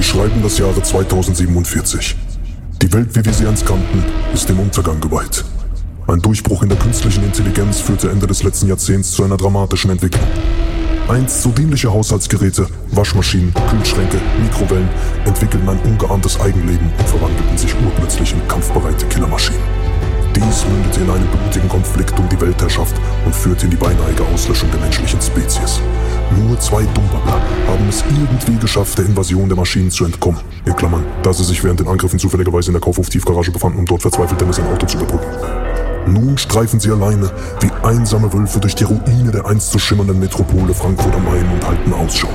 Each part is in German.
Wir schreiben das Jahre 2047. Die Welt, wie wir sie einst kannten, ist dem Untergang geweiht. Ein Durchbruch in der künstlichen Intelligenz führte Ende des letzten Jahrzehnts zu einer dramatischen Entwicklung. Einst so dienliche Haushaltsgeräte, Waschmaschinen, Kühlschränke, Mikrowellen entwickelten ein ungeahntes Eigenleben und verwandelten sich urplötzlich in kampfbereite Killermaschinen. Dies mündete in einem blutigen Konflikt um die Weltherrschaft und führte in die beinahige Auslöschung der menschlichen Spezies. Nur zwei Dummbabbler haben es irgendwie geschafft, der Invasion der Maschinen zu entkommen. In Klammern, da sie sich während den Angriffen zufälligerweise in der Kaufhof-Tiefgarage befanden, um dort verzweifelt Dennis ein Auto zu überbrücken. Nun streifen sie alleine wie einsame Wölfe durch die Ruine der einst so schimmernden Metropole Frankfurt am Main und halten Ausschau.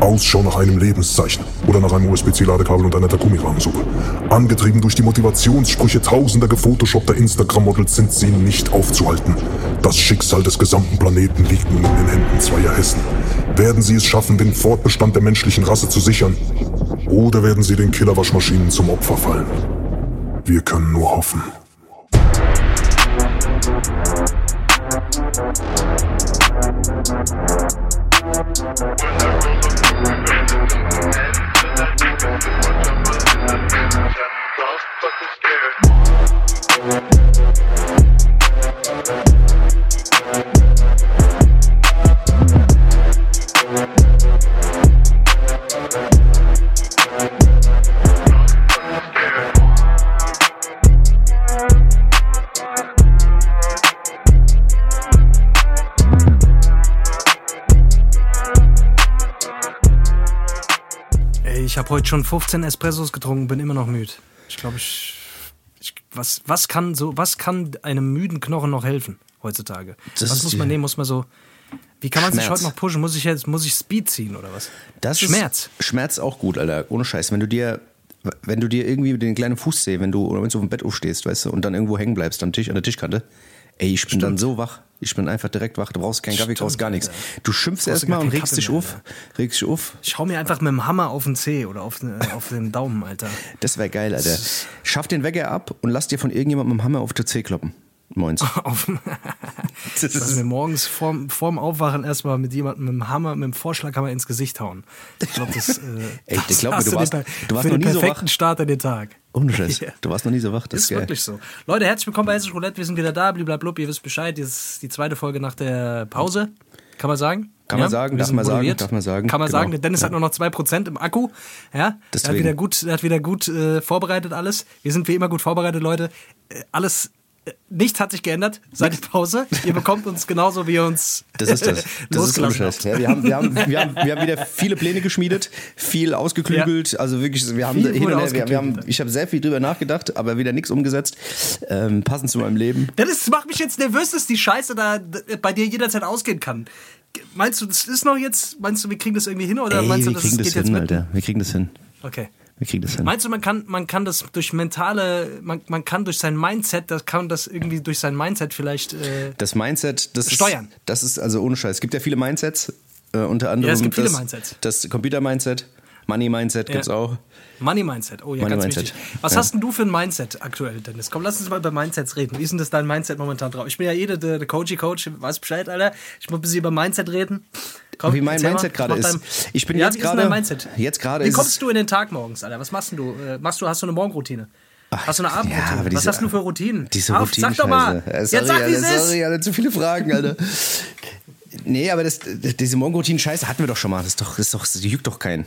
Ausschau nach einem Lebenszeichen oder nach einem USB-C-Ladekabel und einer Takumi-Rahmensuppe. Angetrieben durch die Motivationssprüche tausender gefotoshoppter Instagram-Models sind sie nicht aufzuhalten. Das Schicksal des gesamten Planeten liegt nun in den Händen zweier Hessen. Werden sie es schaffen, den Fortbestand der menschlichen Rasse zu sichern? Oder werden sie den Killerwaschmaschinen zum Opfer fallen? Wir können nur hoffen. Ey, ich habe heute schon 15 Espressos getrunken, bin immer noch müde. Ich glaube, ich, ich was, was kann so, was kann einem müden Knochen noch helfen heutzutage? Das was muss man nehmen? Muss man so Wie kann man sich Schmerz. heute noch pushen? Muss ich jetzt muss ich Speed ziehen oder was? Das Schmerz. Ist, Schmerz auch gut, Alter. Ohne Scheiß. Wenn du dir, wenn du dir irgendwie den kleinen Fuß sehst, wenn du, oder wenn du auf dem Bett aufstehst, weißt du, und dann irgendwo hängen bleibst am Tisch, an der Tischkante, ey, ich bin dann so wach. Ich bin einfach direkt wach. Du brauchst keinen Kaffee, brauchst gar nichts. Du schimpfst erstmal und regst Kaffee dich mehr, auf. Regst dich auf. Ich hau mir einfach mit dem Hammer auf den Zeh oder auf den, auf den Daumen, Alter. Das wäre geil, Alter. Schaff den Wecker ab und lass dir von irgendjemandem mit dem Hammer auf der Zeh kloppen. Moins. Auf, dass wir morgens vorm, vorm Aufwachen erstmal mit jemandem mit dem Hammer, mit dem Vorschlaghammer ins Gesicht hauen. Ich glaube, das, äh, Ey, das ich glaub mir, du warst- du warst noch nie so wach. Start in den Tag. Ohne Scheiß. Ja. Du warst noch nie so wach. Das Das ist ist wirklich so. Leute, herzlich willkommen bei Hessisch Roulette. Wir sind wieder da. Blablabla. Ihr wisst Bescheid. Das ist die zweite Folge nach der Pause. Kann man sagen? Kann man sagen, darf man sagen, darf man sagen. Kann man Genau. sagen. Der Dennis hat nur noch 2% im Akku. Ja, er hat wieder gut, er hat wieder gut äh, vorbereitet alles. Wir sind wie immer gut vorbereitet, Leute. Äh, alles, nichts hat sich geändert seit der Pause. Ihr bekommt uns genauso, wie ihr uns Das ist das. Das ist habt. Ja, wir, haben, wir, haben, wir, haben, wir haben wieder viele Pläne geschmiedet, viel ausgeklügelt. Also wirklich, wir haben Viel hin und her, wir, wir haben, ich habe sehr viel drüber nachgedacht, aber wieder nichts umgesetzt. Ähm, passend zu meinem Leben. Das macht mich jetzt nervös, dass die Scheiße da bei dir jederzeit ausgehen kann. Meinst du, das ist noch jetzt? Meinst du, wir kriegen das irgendwie hin oder Ey, meinst du, wir das kriegen das geht jetzt hin, mit? Alter. Wir kriegen das hin. Okay. Wir kriegen das hin. Meinst du, man kann, man kann das durch mentale, man, man kann durch sein Mindset, das kann das irgendwie durch sein Mindset vielleicht. Äh, Das Mindset, das Steuern. Ist, das ist also ohne Scheiß. Es gibt ja viele Mindsets. Äh, unter anderem Ja, es gibt viele das, Mindsets. Das Computer-Mindset, Money-Mindset gibt's auch. Money Mindset, oh ja, Money ganz Mindset. wichtig. Was Ja. hast denn du für ein Mindset aktuell, Dennis? Komm, lass uns mal über Mindsets reden. Wie ist denn das dein Mindset momentan drauf? Ich bin ja jeder der, der Coachy-Coach, weiß Bescheid, Alter. Ich muss ein bisschen über Mindset reden. Komm, Wie mein Mindset gerade ist. Ich bin ja, jetzt gerade- jetzt gerade Wie kommst du in den Tag morgens, Alter? Was machst du? Äh, Machst du, hast du eine Morgenroutine? Hast du eine Abendroutine? Ja, aber Was diese- hast du für Routinen? Diese Auf, Routine sag doch mal. Äh, Jetzt sorry, sag, wie Alter, es ist. sorry, Alter, zu viele Fragen, Alter. Nee, aber das, diese Morgenroutinen-Scheiße hatten wir doch schon mal. Das, ist doch, das, ist doch, das juckt doch keinen.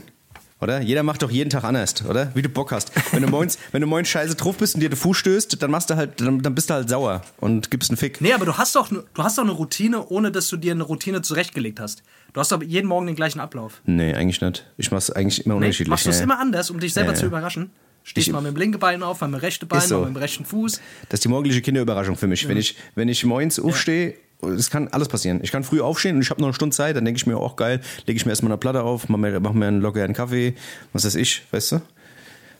Oder? Jeder macht doch jeden Tag anders, oder? Wie du Bock hast. Wenn du morgens, wenn du morgens scheiße drauf bist und dir den Fuß stößt, dann machst du halt, dann, dann bist du halt sauer und gibst einen Fick. Nee, aber du hast doch, du hast doch eine Routine, ohne dass du dir eine Routine zurechtgelegt hast. Du hast doch jeden Morgen den gleichen Ablauf. Nee, eigentlich nicht. Ich mach's eigentlich immer Nee, unterschiedlich. machst du es ja. immer anders, um dich selber Ja, zu ja. überraschen? Stehst Ich- mal mit dem linken Bein auf, mal mit dem rechten Bein, so. mal mit dem rechten Fuß. Das ist die morgendliche Kinderüberraschung für mich. Wenn ich, wenn ich morgens aufstehe, es kann alles passieren. Ich kann früh aufstehen und ich habe noch eine Stunde Zeit, dann denke ich mir auch geil, lege ich mir erstmal eine Platte auf, mach mir, mach mir einen lockeren Kaffee, was weiß ich, weißt du?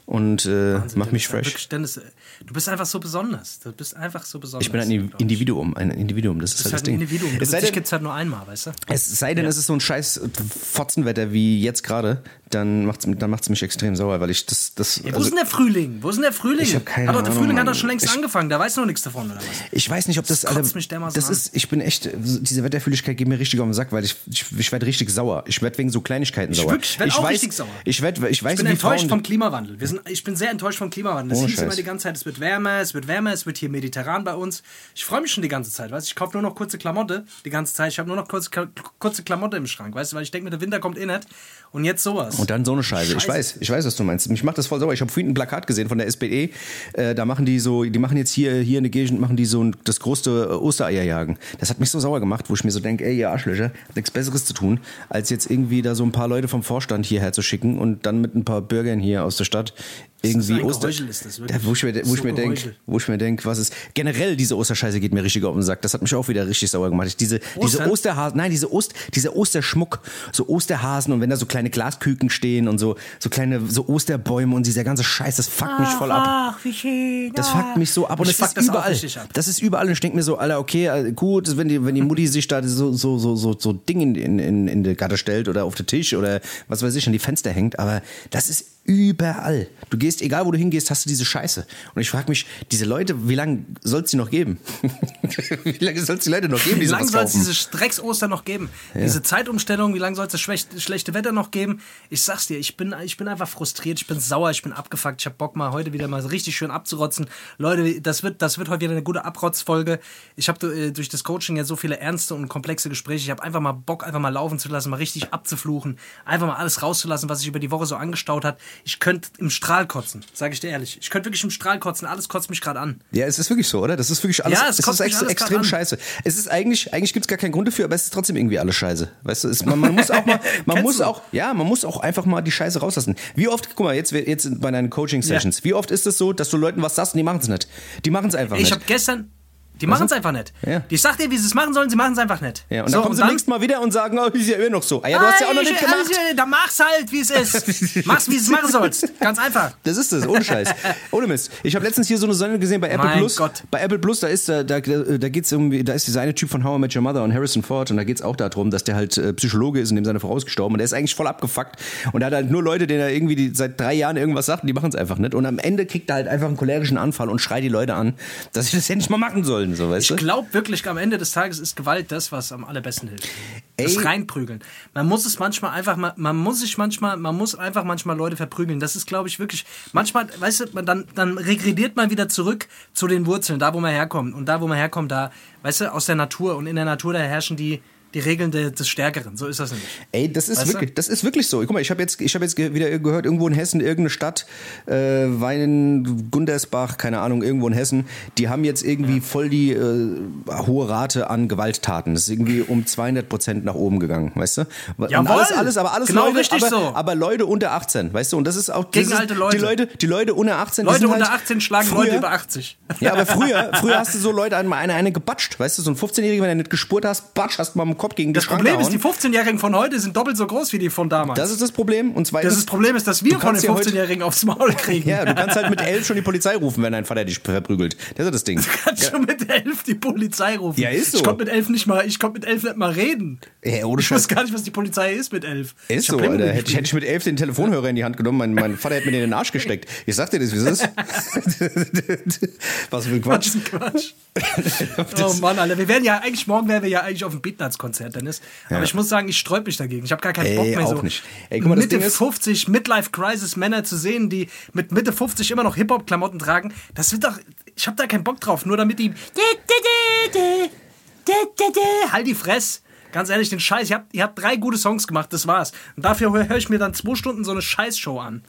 Und äh, mach mich fresh. Wirklich, Dennis, äh, du bist einfach so besonders. Du bist einfach so besonders. Ich bin ein ich. Individuum, ein Individuum, das ist halt das halt ein Ding. Individuum. Es sei denn, gibt's halt nur einmal, weißt du? es sei denn, es ist so ein scheiß Fotzenwetter wie jetzt gerade, dann macht's, dann macht's mich extrem sauer, weil ich das. das Ja, wo ist denn der Frühling? Wo ist denn der Frühling? Ich hab keine hat doch, der Ahnung, Frühling hat doch schon längst Ich- angefangen, da weiß noch nichts davon, oder was? Ich weiß nicht, ob das. Das kotzt mich das ist, ich bin echt, diese Wetterfühligkeit geht mir richtig auf den Sack, weil ich, ich, ich werde richtig sauer. Ich werde wegen so Kleinigkeiten sauer. wirklich, ich werd auch weiß, richtig sauer. Ich werde, ich weiß Ich bin enttäuscht Frauen, vom Klimawandel. Wir sind, ich bin sehr enttäuscht vom Klimawandel. Es Ohne hieß immer die ganze Zeit, es wird wärmer, es wird wärmer, es wird hier mediterran bei uns. Ich freue mich schon die ganze Zeit, weißt du? Ich kaufe nur noch kurze Klamotte die ganze Zeit. Ich habe nur noch kurze, kurze Klamotte im Schrank, weißt du? Weil ich denke mir, der Winter kommt eh nicht. Und jetzt sowas. Und dann so eine Scheiße. Ich Scheiße. weiß, ich weiß, was du meinst. Mich macht das voll sauer. Ich habe vorhin ein Plakat gesehen von der SPD. Äh, da machen die so, die machen jetzt hier, hier in der Gegend, machen die so ein, das größte äh, Ostereierjagen. Das hat mich so sauer gemacht, wo ich mir so denke, ey, ihr Arschlöcher, habt nichts Besseres zu tun, als jetzt irgendwie da so ein paar Leute vom Vorstand hierher zu schicken und dann mit ein paar Bürgern hier aus der Stadt irgendwie Oster. Das. Da, wo ich mir, wo ich mir denke, wo ich mir denke, was ist generell diese Osterscheiße geht mir richtig auf den Sack. Das hat mich auch wieder richtig sauer gemacht. Ich, diese diese Ostern? Osterhasen, nein, diese Ost, dieser Osterschmuck, so Osterhasen und wenn da so kleine Glasküken stehen und so so kleine so Osterbäume und dieser ganze Scheiß, das fuckt mich voll ab. Ach, wie schön. Das fuckt mich so ab und Mich es ist fuckt das überall. Das ist überall und ich denke mir so, Alter, okay, äh, gut, wenn die, wenn die Mutti sich da so, so, so, so, so Ding in, in, in, in die Gatte stellt oder auf den Tisch oder was weiß ich, an die Fenster hängt, aber das ist überall. Du gehst, egal wo du hingehst, hast du diese Scheiße. Und ich frage mich, diese Leute, wie lange soll es die noch geben? wie lange soll es die Leute noch geben, Wie lange soll es diese Drecks-Ostern noch geben? Diese Zeitumstellung, wie lange soll es das schlecht- schlechte Wetter noch geben? Ich sag's dir, ich bin, ich bin einfach frustriert, ich bin sauer, ich bin abgefuckt, ich hab Bock mal heute wieder mal richtig schön abzurotzen. Leute, das wird, das wird heute wieder eine gute Abrotzfolge. Ich habe äh, durch das Coaching ja so viele ernste und komplexe Gespräche. Ich habe einfach mal Bock, einfach mal laufen zu lassen, mal richtig abzufluchen, einfach mal alles rauszulassen, was sich über die Woche so angestaut hat. Ich könnte im Strahl kotzen, sage ich dir ehrlich. Ich könnte wirklich im Strahl kotzen, alles kotzt mich gerade an. Ja, es ist wirklich so, oder? Das ist wirklich alles, Ja, es es kotzt ist ex alles extrem scheiße. Es ist eigentlich, eigentlich gibt es gar keinen Grund dafür, aber es ist trotzdem irgendwie alles scheiße. Weißt du, es, man, man muss auch mal, man muss du? auch, ja, man muss auch einfach mal die Scheiße rauslassen. Wie oft, guck mal, jetzt, jetzt bei deinen Coaching-Sessions, wie oft ist es so, dass du Leuten was sagst und die machen es nicht? Die machen es einfach Ich nicht. habe gestern. Die machen es einfach nicht. Ja. Ich sag dir, wie sie es machen sollen, sie machen es einfach nicht. ja, und dann kommen sie dann- nächstes Mal wieder und sagen, oh, ist ja immer noch so. Ah, ja, du hast ja auch noch nicht ich- gemacht. also, Dann mach's halt, wie es ist. Mach's, wie du es machen sollst. Ganz einfach. Das ist es, ohne Scheiß. Ohne Mist. Ich habe letztens hier so eine Sendung gesehen bei Apple Mein Plus. Gott. Bei Apple Plus, da ist da, da, da geht's irgendwie, da ist dieser eine Typ von How I Met Your Mother und Harrison Ford und da geht's auch darum, dass der halt äh, Psychologe ist und dem seine Frau ist gestorben und der ist eigentlich voll abgefuckt und er hat halt nur Leute, denen er irgendwie die, seit drei Jahren irgendwas sagt und die machen es einfach nicht und am Ende kriegt er halt einfach einen cholerischen Anfall und schreit die Leute an, dass sie das endlich mal machen sollen, so weißt Ich du? glaube wirklich, am Ende des Tages ist Gewalt das, was am allerbesten hilft. Das Ey. Reinprügeln. Man muss es manchmal einfach mal, man muss sich manchmal, man muss einfach manchmal Leute verprügeln. Das ist, glaube ich, wirklich, manchmal, weißt du, man, dann, dann regrediert man wieder zurück zu den Wurzeln, da wo man herkommt. Und da wo man herkommt, da, weißt du, aus der Natur. Und in der Natur, da herrschen die, die Regeln de, des Stärkeren. So ist das nämlich. Ey, das ist Weißt du? wirklich, das ist wirklich so. Guck mal, ich habe jetzt, ich habe jetzt wieder gehört, irgendwo in Hessen, irgendeine Stadt, äh, Weinen, Gundersbach, keine Ahnung, irgendwo in Hessen, die haben jetzt irgendwie voll die äh, hohe Rate an Gewalttaten. Das ist irgendwie um 200 Prozent nach oben gegangen, weißt du? Jawohl! alles, alles, aber alles Genau Leute, richtig aber, so. aber Leute unter 18, weißt du? Und das ist auch das Gegen ist, alte Leute. Die Leute, die Leute unter 18, die Leute unter halt 18 schlagen früher, Leute über 80. Ja, aber früher, früher hast du so Leute einmal eine, eine gebatscht, weißt du? So ein 15-Jähriger, wenn er nicht gespurt hast, batsch, hast du mal Kopf gegen die Das Problem ist, die gehauen. 15-Jährigen von heute sind doppelt so groß wie die von damals. Das ist das Problem. Und zweitens, das, ist das Problem ist, dass wir du von den kannst ja heute- 15-Jährigen aufs Maul kriegen. Ja, du kannst halt mit elf schon die Polizei rufen, wenn dein Vater dich verprügelt. Das ist das Ding. kannst schon mit elf die Polizei rufen. Ja, ist so. Ich konnte mit elf nicht mal, ich konnte mit elf nicht mal reden. Ja, ohne Ich weiß gar nicht, was die Polizei ist mit elf. Ist ich so, Alter. Hätte, hätte ich mit elf den Telefonhörer in die Hand genommen, mein, mein Vater hätte mir den in den Arsch gesteckt. Ich sag dir das, wie es ist. Was für ein Quatsch, Quatsch. Quatsch. oh Mann, Alter. Wir wären ja eigentlich, morgen wären wir ja eigentlich auf dem Beatnuts-Konzert, Dennis. Aber ich muss sagen, ich sträub mich dagegen. Ich habe gar keinen Ey, Bock mehr auch so. nicht. Ey, guck mal, Mitte Ding ist- 50 Midlife-Crisis-Männer zu sehen, die mit Mitte 50 immer noch Hip-Hop-Klamotten tragen. Das wird doch, ich habe da keinen Bock drauf. Nur damit die, halt die Fress. Ganz ehrlich, den Scheiß. Ihr habt, ihr habt drei gute Songs gemacht, das war's. Und dafür höre ich mir dann zwei Stunden so eine Scheißshow an.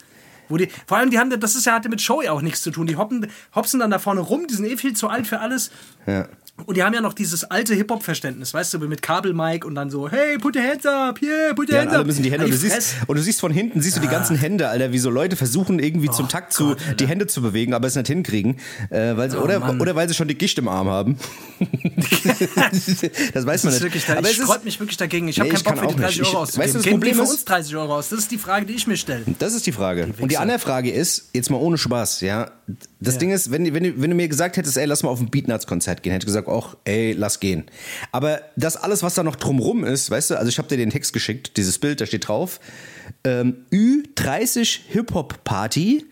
Wo die, vor allem, die haben, das ist ja, hatte mit Show ja auch nichts zu tun. Die hoppen, hopsen dann da vorne rum, die sind eh viel zu alt für alles. Ja. Und die haben ja noch dieses alte Hip-Hop-Verständnis, weißt du, mit Kabel-Mike und dann so, hey, put your hands up, yeah, put your Ja, hands up. müssen die Hände. Und du, siehst, und du siehst von hinten, siehst du die ganzen Hände, Alter, wie so Leute versuchen irgendwie zum Takt zu, die Hände zu bewegen, aber es nicht hinkriegen. Äh, weil sie, oder, Mann. oder weil sie schon die Gicht im Arm haben. das weiß man Das ist nicht. wirklich da, aber ich ist, sträub mich wirklich dagegen. Ich Nee, habe ich keinen Bock für die auch 30 nicht. Euro auszugeben. weißt du, das Geben Problem die für ist- uns 30 Euro aus? Das ist die Frage, die ich mir stelle. Das ist die Frage. Und die andere Frage ist, jetzt mal ohne Spaß, ja. Das Ja. Ding ist, wenn, wenn, du- wenn du mir gesagt hättest, ey, lass mal auf ein Beatnuts-Konzert gehen, hätte ich gesagt, auch, ey, lass gehen. Aber das alles, was da noch drumrum ist, weißt du, also ich habe dir den Text geschickt, dieses Bild, da steht drauf, ähm, Ü30 Hip-Hop-Party.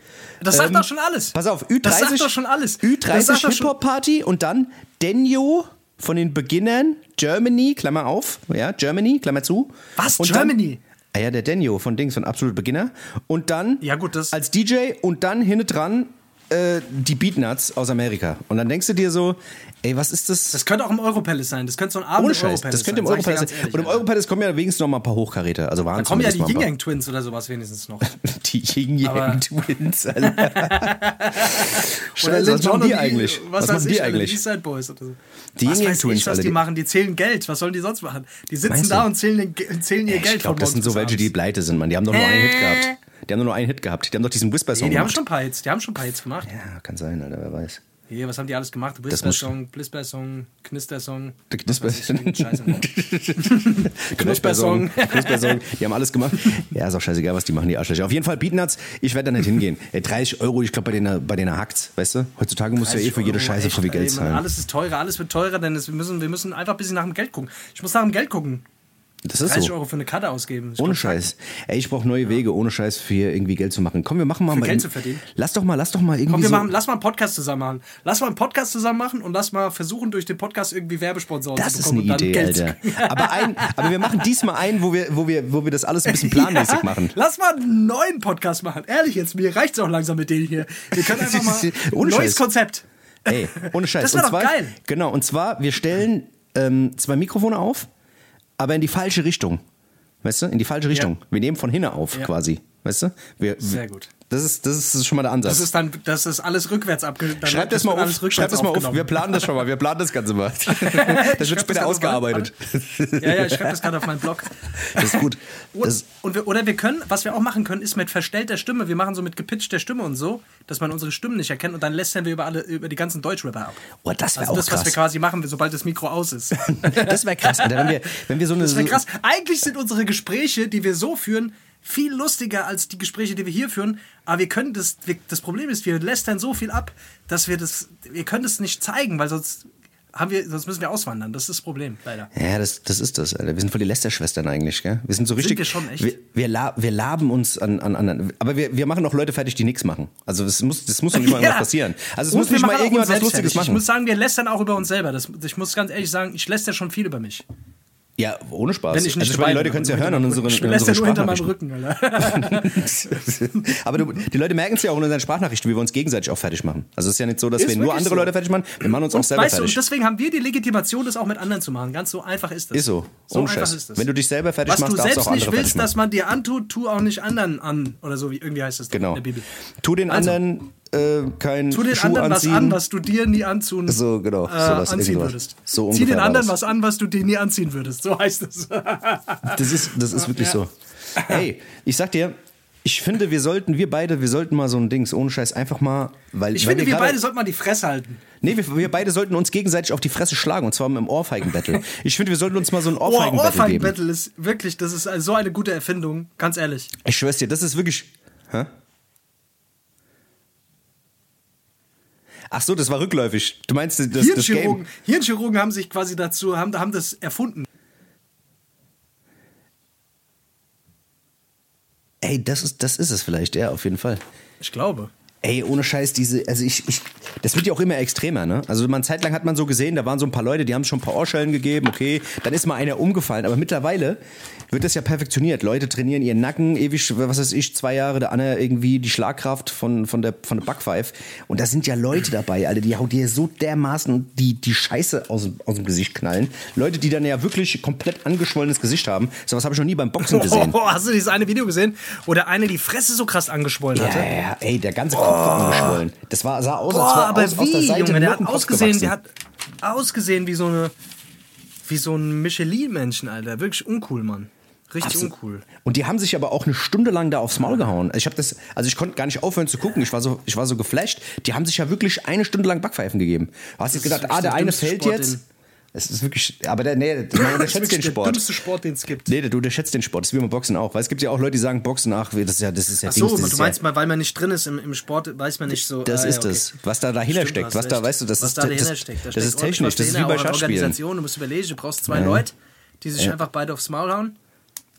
Das sagt Ähm, doch schon alles. Pass auf, Ü30. Das sagt doch schon alles. Das Ü30 sagt doch schon- Hip-Hop-Party und dann Denjo von den Beginnern, Germany, Klammer auf, ja, Germany, Klammer zu. Was, und Germany? Dann, ah ja, der Denjo von Dings, von Absolute Beginner. Und dann Ja, gut, das- als DJ und dann hinten dran äh, die Beatnuts aus Amerika. Und dann denkst du dir so, ey, was ist das? Das könnte auch im Europalace sein. Das könnte so ein Abend ohne Scheiß, das könnte im ich Europalace sein. Und im. Europalace kommen ja wenigstens noch mal ein paar Hochkaräter. Also waren Da kommen ja die zumindest Yin mal ein Yang Twins oder sowas wenigstens noch. Die Yin Yang Twins, Alter. Scheiße, was machen die eigentlich? Was, Was machen die ich, eigentlich? Eastside Boys oder so. Die was Yin Yang Twins, ich, was die die- machen? Die zählen Geld. Was sollen die sonst machen? Die sitzen da und zählen, zählen ihr Ich Geld glaube, von das sind so welche, die pleite sind, Mann. Die haben doch nur einen Hit gehabt. Die haben nur noch einen Hit gehabt. Die haben doch diesen Whisper-Song Nee, die haben gemacht. schon ein paar Hits. Die haben schon ein paar Hits gemacht. Ja, kann sein, Alter, wer weiß. Hier, was haben die alles gemacht? Whisper-Song, Blisper-Song, Knister-Song. Der Knisper- was weiß ich, Scheiße. Knuspersong. Knuspersong. Die haben alles gemacht. Ja, ist auch scheißegal, was die machen, die Arschlöcher. Auf jeden Fall Beatnuts, ich werde da nicht hingehen. Ey, 30 Euro, ich glaube, bei denen, bei denen hackt's, weißt du? Heutzutage musst du ja eh für jede 30 Scheiße Euro, voll viel Geld echt, zahlen. Alles ist teurer, alles wird teurer, denn es, wir, müssen, wir müssen einfach ein bisschen nach dem Geld gucken. Ich muss nach dem Geld gucken. Das ist 30 so. Euro für eine Karte ausgeben. Ohne Scheiß. Ey, ich brauche neue Wege, ohne Scheiß für irgendwie Geld zu machen. Komm, wir machen mal Für mal. Geld zu verdienen? Lass doch mal, lass doch mal irgendwie Komm, wir so. machen, lass mal einen Podcast zusammen machen. Lass mal einen Podcast zusammen machen und lass mal versuchen, durch den Podcast irgendwie Werbesponsoren das zu ist bekommen eine und dann Idee, Geld Alter. Aber, ein, aber wir machen diesmal einen, wo wir, wo wir, wo wir das alles ein bisschen planmäßig machen. Lass mal einen neuen Podcast machen. Ehrlich jetzt, mir reicht's auch langsam mit denen hier. Wir können einfach mal Ohne neues Scheiß. Konzept. Ey, ohne Scheiß. Das wär Und doch zwar, geil. Genau, und zwar, wir stellen ähm, zwei Mikrofone auf, aber in die falsche Richtung. Weißt du? In die falsche Richtung. Wir nehmen von hinten auf, Ja. quasi. Weißt du? Wir, Sehr gut. Das ist, das ist schon mal der Ansatz. Das ist dann, das ist alles rückwärts abge... dann Schreib das mal auf. rückwärts Schreib das mal auf. Wir planen das schon mal. Wir planen das Ganze mal. Das wird später das ausgearbeitet. Ja, ja, ich schreibe das gerade auf meinen Blog. Das ist gut. Das, und wir, oder wir können, was wir auch machen können, ist mit verstellter Stimme. Wir machen so mit gepitchter Stimme und so, dass man unsere Stimmen nicht erkennt und dann lästern wir über alle, über die ganzen Deutschrapper ab. oh, das wäre Also auch das, was wir krass. quasi machen, sobald das Mikro aus ist. Das wäre krass, Alter. Wenn wir, wenn wir so eine. Das wäre krass. Eigentlich sind unsere Gespräche, die wir so führen, viel lustiger als die Gespräche, die wir hier führen. Aber wir können das, wir, das Problem ist, wir lästern so viel ab, dass wir das, wir können das nicht zeigen, weil sonst haben wir, sonst müssen wir auswandern. Das ist das Problem, leider. Ja, das, das ist das, Alter. Wir sind voll die Lästerschwestern eigentlich, gell? Wir sind so richtig. wir schon, echt? Wir, wir, la, wir laben uns an, an anderen. Aber wir, wir machen auch Leute fertig, die nichts machen. Also es muss, das muss nicht mal irgendwas passieren. Also es muss nicht mal machen irgendwas Lustiges selbstständig. Ich machen. muss sagen, wir lästern auch über uns selber. Das, ich muss ganz ehrlich sagen, ich läster schon viel über mich. Ja, ohne Spaß. Wenn ich nicht also ich meine, die Leute können es ja hören an unseren, Ich läster unseren nur hinter meinem. Rücken, Alter. Aber du, die Leute merken es ja auch in unseren Sprachnachrichten, wie wir uns gegenseitig auch fertig machen. Also es ist ja nicht so, dass Ist wir nur andere so. Leute fertig machen, wir machen uns auch Und selber weißt du, fertig. und deswegen haben wir die Legitimation, das auch mit anderen zu machen. Ganz so einfach ist das. ist so. So Ohne einfach ist das. Wenn du dich selber fertig Was machst, du darfst du selbst auch nicht willst, dass man dir antut, tu auch nicht anderen an. Oder so, wie irgendwie heißt das Genau. in der Bibel. Tu den Also, anderen äh, keinen Tu den Schuh anderen anziehen. was an, was du dir nie anzun, So, genau, äh, sowas, anziehen irgendwas. würdest. So Zieh den anderen was an, was du dir nie anziehen würdest. So heißt es. Das ist, das ist wirklich so. Ey, ich sag dir, ich finde, wir sollten, wir beide, wir sollten mal so ein Dings ohne Scheiß einfach mal, weil Ich weil finde, wir gerade- beide sollten mal die Fresse halten. Nee, wir, wir beide sollten uns gegenseitig auf die Fresse schlagen und zwar im Ohrfeigen-Battle. Ich finde, wir sollten uns mal so ein Oh, Ohrfeigen-Battle geben. Ohrfeigen-Battle ist wirklich, das ist so eine gute Erfindung. Ganz ehrlich. Ich schwör's dir, das ist wirklich. Hä? Ach so, das war rückläufig. Du meinst das, das Game? Hirnchirurgen, Hirnchirurgen haben sich quasi dazu, haben, haben das erfunden. Ey, das ist, das ist es vielleicht, ja, auf jeden Fall. Ich glaube. Ey, ohne Scheiß, diese, also ich, ich, das wird ja auch immer extremer, ne? Also man Zeit lang hat man so gesehen, da waren so ein paar Leute, die haben schon ein paar Ohrschellen gegeben, okay, dann ist mal einer umgefallen, aber mittlerweile wird das ja perfektioniert. Leute trainieren ihren Nacken ewig, was weiß ich, zwei Jahre, der Anne irgendwie die Schlagkraft von, von der, von der Backpfeife. Und da sind ja Leute dabei, alle, die hauen dir so dermaßen die, die Scheiße aus, dem- aus dem Gesicht knallen. Leute, die dann ja wirklich komplett angeschwollenes Gesicht haben. So was habe ich noch nie beim Boxen gesehen. Oh, hast du dieses eine Video gesehen, wo der eine die Fresse so krass angeschwollen Ja, hatte? ja, ja, ey, der ganze Kopf war angeschwollen. Das war, sah aus, als Boah, wäre aber aus, aus der wie, Seite Junge, der hat ausgesehen, gewachsen. der hat ausgesehen wie so eine, wie so ein Michelin-Menschen, Alter. Wirklich uncool, Mann. Richtig Absolut. uncool. Und die haben sich aber auch eine Stunde lang da aufs Maul gehauen. Ich habe das, also ich konnte gar nicht aufhören zu gucken. Ich war so, ich war so geflasht. Die haben sich ja wirklich eine Stunde lang Backpfeifen gegeben. Du hast jetzt gedacht, ah, der eine fällt Sport, jetzt. Es ist wirklich, aber der, nee, man unterschätzt den der Sport. dümmste Sport, den es gibt. Nee, du unterschätzt den Sport. Das ist wie beim Boxen auch. Weil es gibt ja auch Leute, die sagen, Boxen, ach, das ist ja, das ist ja Ach so, Dings, du meinst ja, mal, weil man nicht drin ist im, im Sport, weiß man nicht so. Das ah, ist ja, okay. das. Was da dahinter Stimmt, steckt. Was da, weißt du, das was ist, da dahinter das, steckt. Da das ist technisch. Das ist wie bei Schachspielen. Organisation. Du musst überlegen, du brauchst zwei Ja. Leute, die sich einfach beide aufs Maul hauen.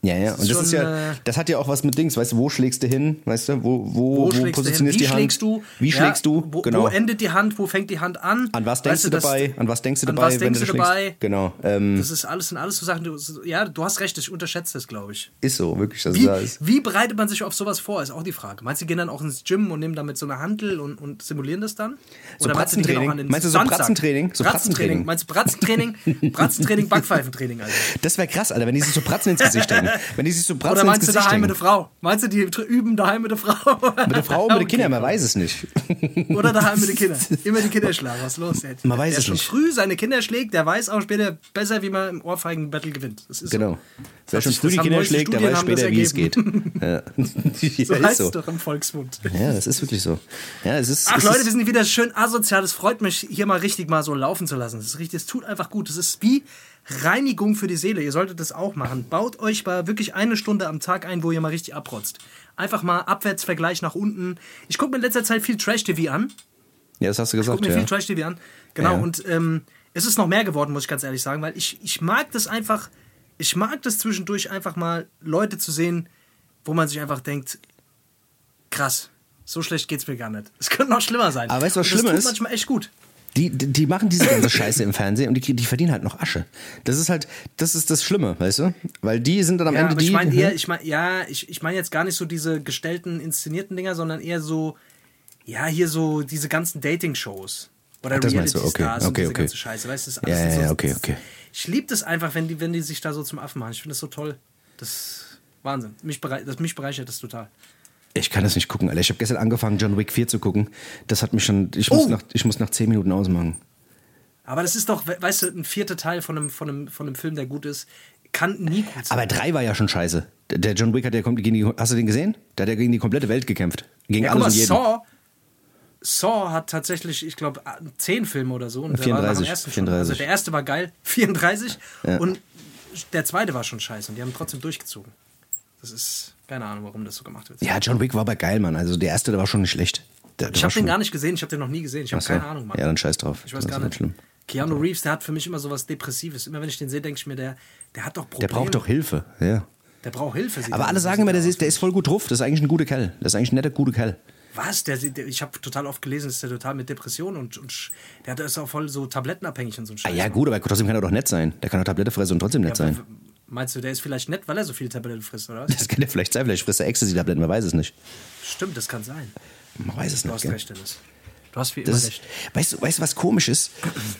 Ja, ja, und das ist ja, äh, das hat ja auch was mit Dings, weißt du, wo schlägst du hin, weißt du, wo, wo, wo, Wo du positionierst Wie die Hand, schlägst du? wie Ja, schlägst du, Wo, genau. wo endet die Hand? Wo fängt die Hand an? an was denkst Weißt du das- dabei, an was denkst du an dabei, was wenn denkst du du schlägst? dabei? Genau, ähm, Das ist alles, sind alles so Sachen, du, ja, du hast recht, ich unterschätze das, glaube ich. ist so, wirklich, also Wie, da ist, wie bereitet man sich auf sowas vor, ist auch die Frage. Meinst du, die gehen dann auch ins Gym und nehmen damit so eine Handel und, und simulieren das dann? So meinst du, die gehen Bratzentraining? auch an den Meinst du so Sandsack? Bratzentraining? So Bratzentraining. Bratzentraining? Meinst du Bratzentraining? Bratzentraining, Backpfeifentraining, Alter. das wäre krass, Alter, wenn die so Bratzen ins Gesicht wenn die sich so Bratzen Oder ins meinst du Gesicht daheim mit der Frau? Meinst du, die üben daheim mit der Frau? Mit der Frau und mit den Kindern, man weiß es nicht. Oder daheim mit den Kindern. Immer die Kinder schlagen. Was ist los, ey? Man weiß der es schon nicht. früh seine Kinder schlägt, der weiß auch später besser, wie man im Ohrfeigen-Battle gewinnt. Das ist Genau. So. Wer schon früh die Kinder schlägt, der weiß später, wie es geht. Ja, So ja heißt es doch im Volksmund. Ja, das ist wirklich so. Ja, es ist, Ach es Leute, wir sind wieder schön asozial. Es freut mich, hier mal richtig mal so laufen zu lassen. Das ist richtig, es tut einfach gut. Das ist wie Reinigung für die Seele. Ihr solltet das auch machen. Baut euch mal wirklich eine Stunde am Tag ein, wo ihr mal richtig abrotzt. Einfach mal Abwärtsvergleich nach unten. Ich gucke mir in letzter Zeit viel Trash-TV an. ja, das hast du gesagt, mir ja. viel Trash-TV an. Genau, Ja. und ähm, es ist noch mehr geworden, muss ich ganz ehrlich sagen, weil ich, ich mag das einfach, ich mag das zwischendurch einfach mal, Leute zu sehen, wo man sich einfach denkt, krass, so schlecht geht's mir gar nicht. Es könnte noch schlimmer sein. Aber weißt du, was schlimmer tut ist? manchmal echt gut. Die, die machen diese ganze Scheiße im Fernsehen und die, die verdienen halt noch Asche. Das ist halt, das ist das Schlimme, weißt du? Weil die sind dann am Ja, Ende die. ich meine eher, ich meine, ja, ich, ich meine jetzt gar nicht so diese gestellten, inszenierten Dinger, sondern eher so, ja, hier so diese ganzen Dating-Shows. Oder Ach, das meinst du, okay, Reality-Stars und okay, diese okay. ganze Scheiße. Weißt du, Ja, alles ja, so, ja, okay, okay. Ich liebe das einfach, wenn die, wenn die sich da so zum Affen machen. Ich finde das so toll. Das ist Wahnsinn. Mich, berei das, mich bereichert das total. Ich kann das nicht gucken, Alter. Ich habe gestern angefangen, John Wick 4 zu gucken. Das hat mich schon. Ich muss, Oh! nach, ich muss nach 10 Minuten ausmachen. Aber das ist doch, we- weißt du, ein vierter Teil von einem, von einem, von einem Film, der gut ist, kann nie gut sein. Aber 3 war ja schon scheiße. Der- Der John Wick hat ja gegen die. Hast du den gesehen? Der hat ja gegen die komplette Welt gekämpft. Gegen Ja, alles mal, und jeden. Saw, Saw hat tatsächlich, ich glaube, zehn Filme oder so. Und der war nach dem 34, ersten schon. 34. Also der erste war geil, 34. Ja. Und der zweite war schon scheiße. Und die haben trotzdem durchgezogen. Das ist, keine Ahnung, warum das so gemacht wird. Ja, John Wick war aber geil, Mann. Also der erste, der war schon nicht schlecht. Der, der ich habe den gar nicht gesehen, ich habe den noch nie gesehen. Ich habe so. keine Ahnung, Mann. Ja, dann scheiß drauf. Ich weiß Das gar nicht. schlimm. Keanu Reeves, der hat für mich immer so was Depressives. Immer wenn ich den sehe, denke ich mir, der, der hat doch Der Probleme. braucht doch Hilfe, ja. Der braucht Hilfe. Aber er- alle sagen immer, er der ist, der ist voll gut drauf. Das ist eigentlich ein guter Kerl. Das ist eigentlich ein netter, guter Kerl. Was? Der, der, ich habe total oft gelesen, dass der total mit Depressionen und, und der ist auch voll so tablettenabhängig und so ein Ah, Scheiß. ja, gut, aber trotzdem kann er doch nett sein. Der kann doch Tablette fressen und trotzdem nett Ja, sein. Meinst du, der ist vielleicht nett, weil er so viele Tabletten frisst, oder was? Das kann er vielleicht sein. Vielleicht frisst er Ecstasy-Tabletten, man weiß es nicht. Stimmt, das kann sein. Man weiß es Du nicht. hast gell? recht, Dennis. Du hast wie immer Das recht. weißt, du, weißt du, was komisch ist?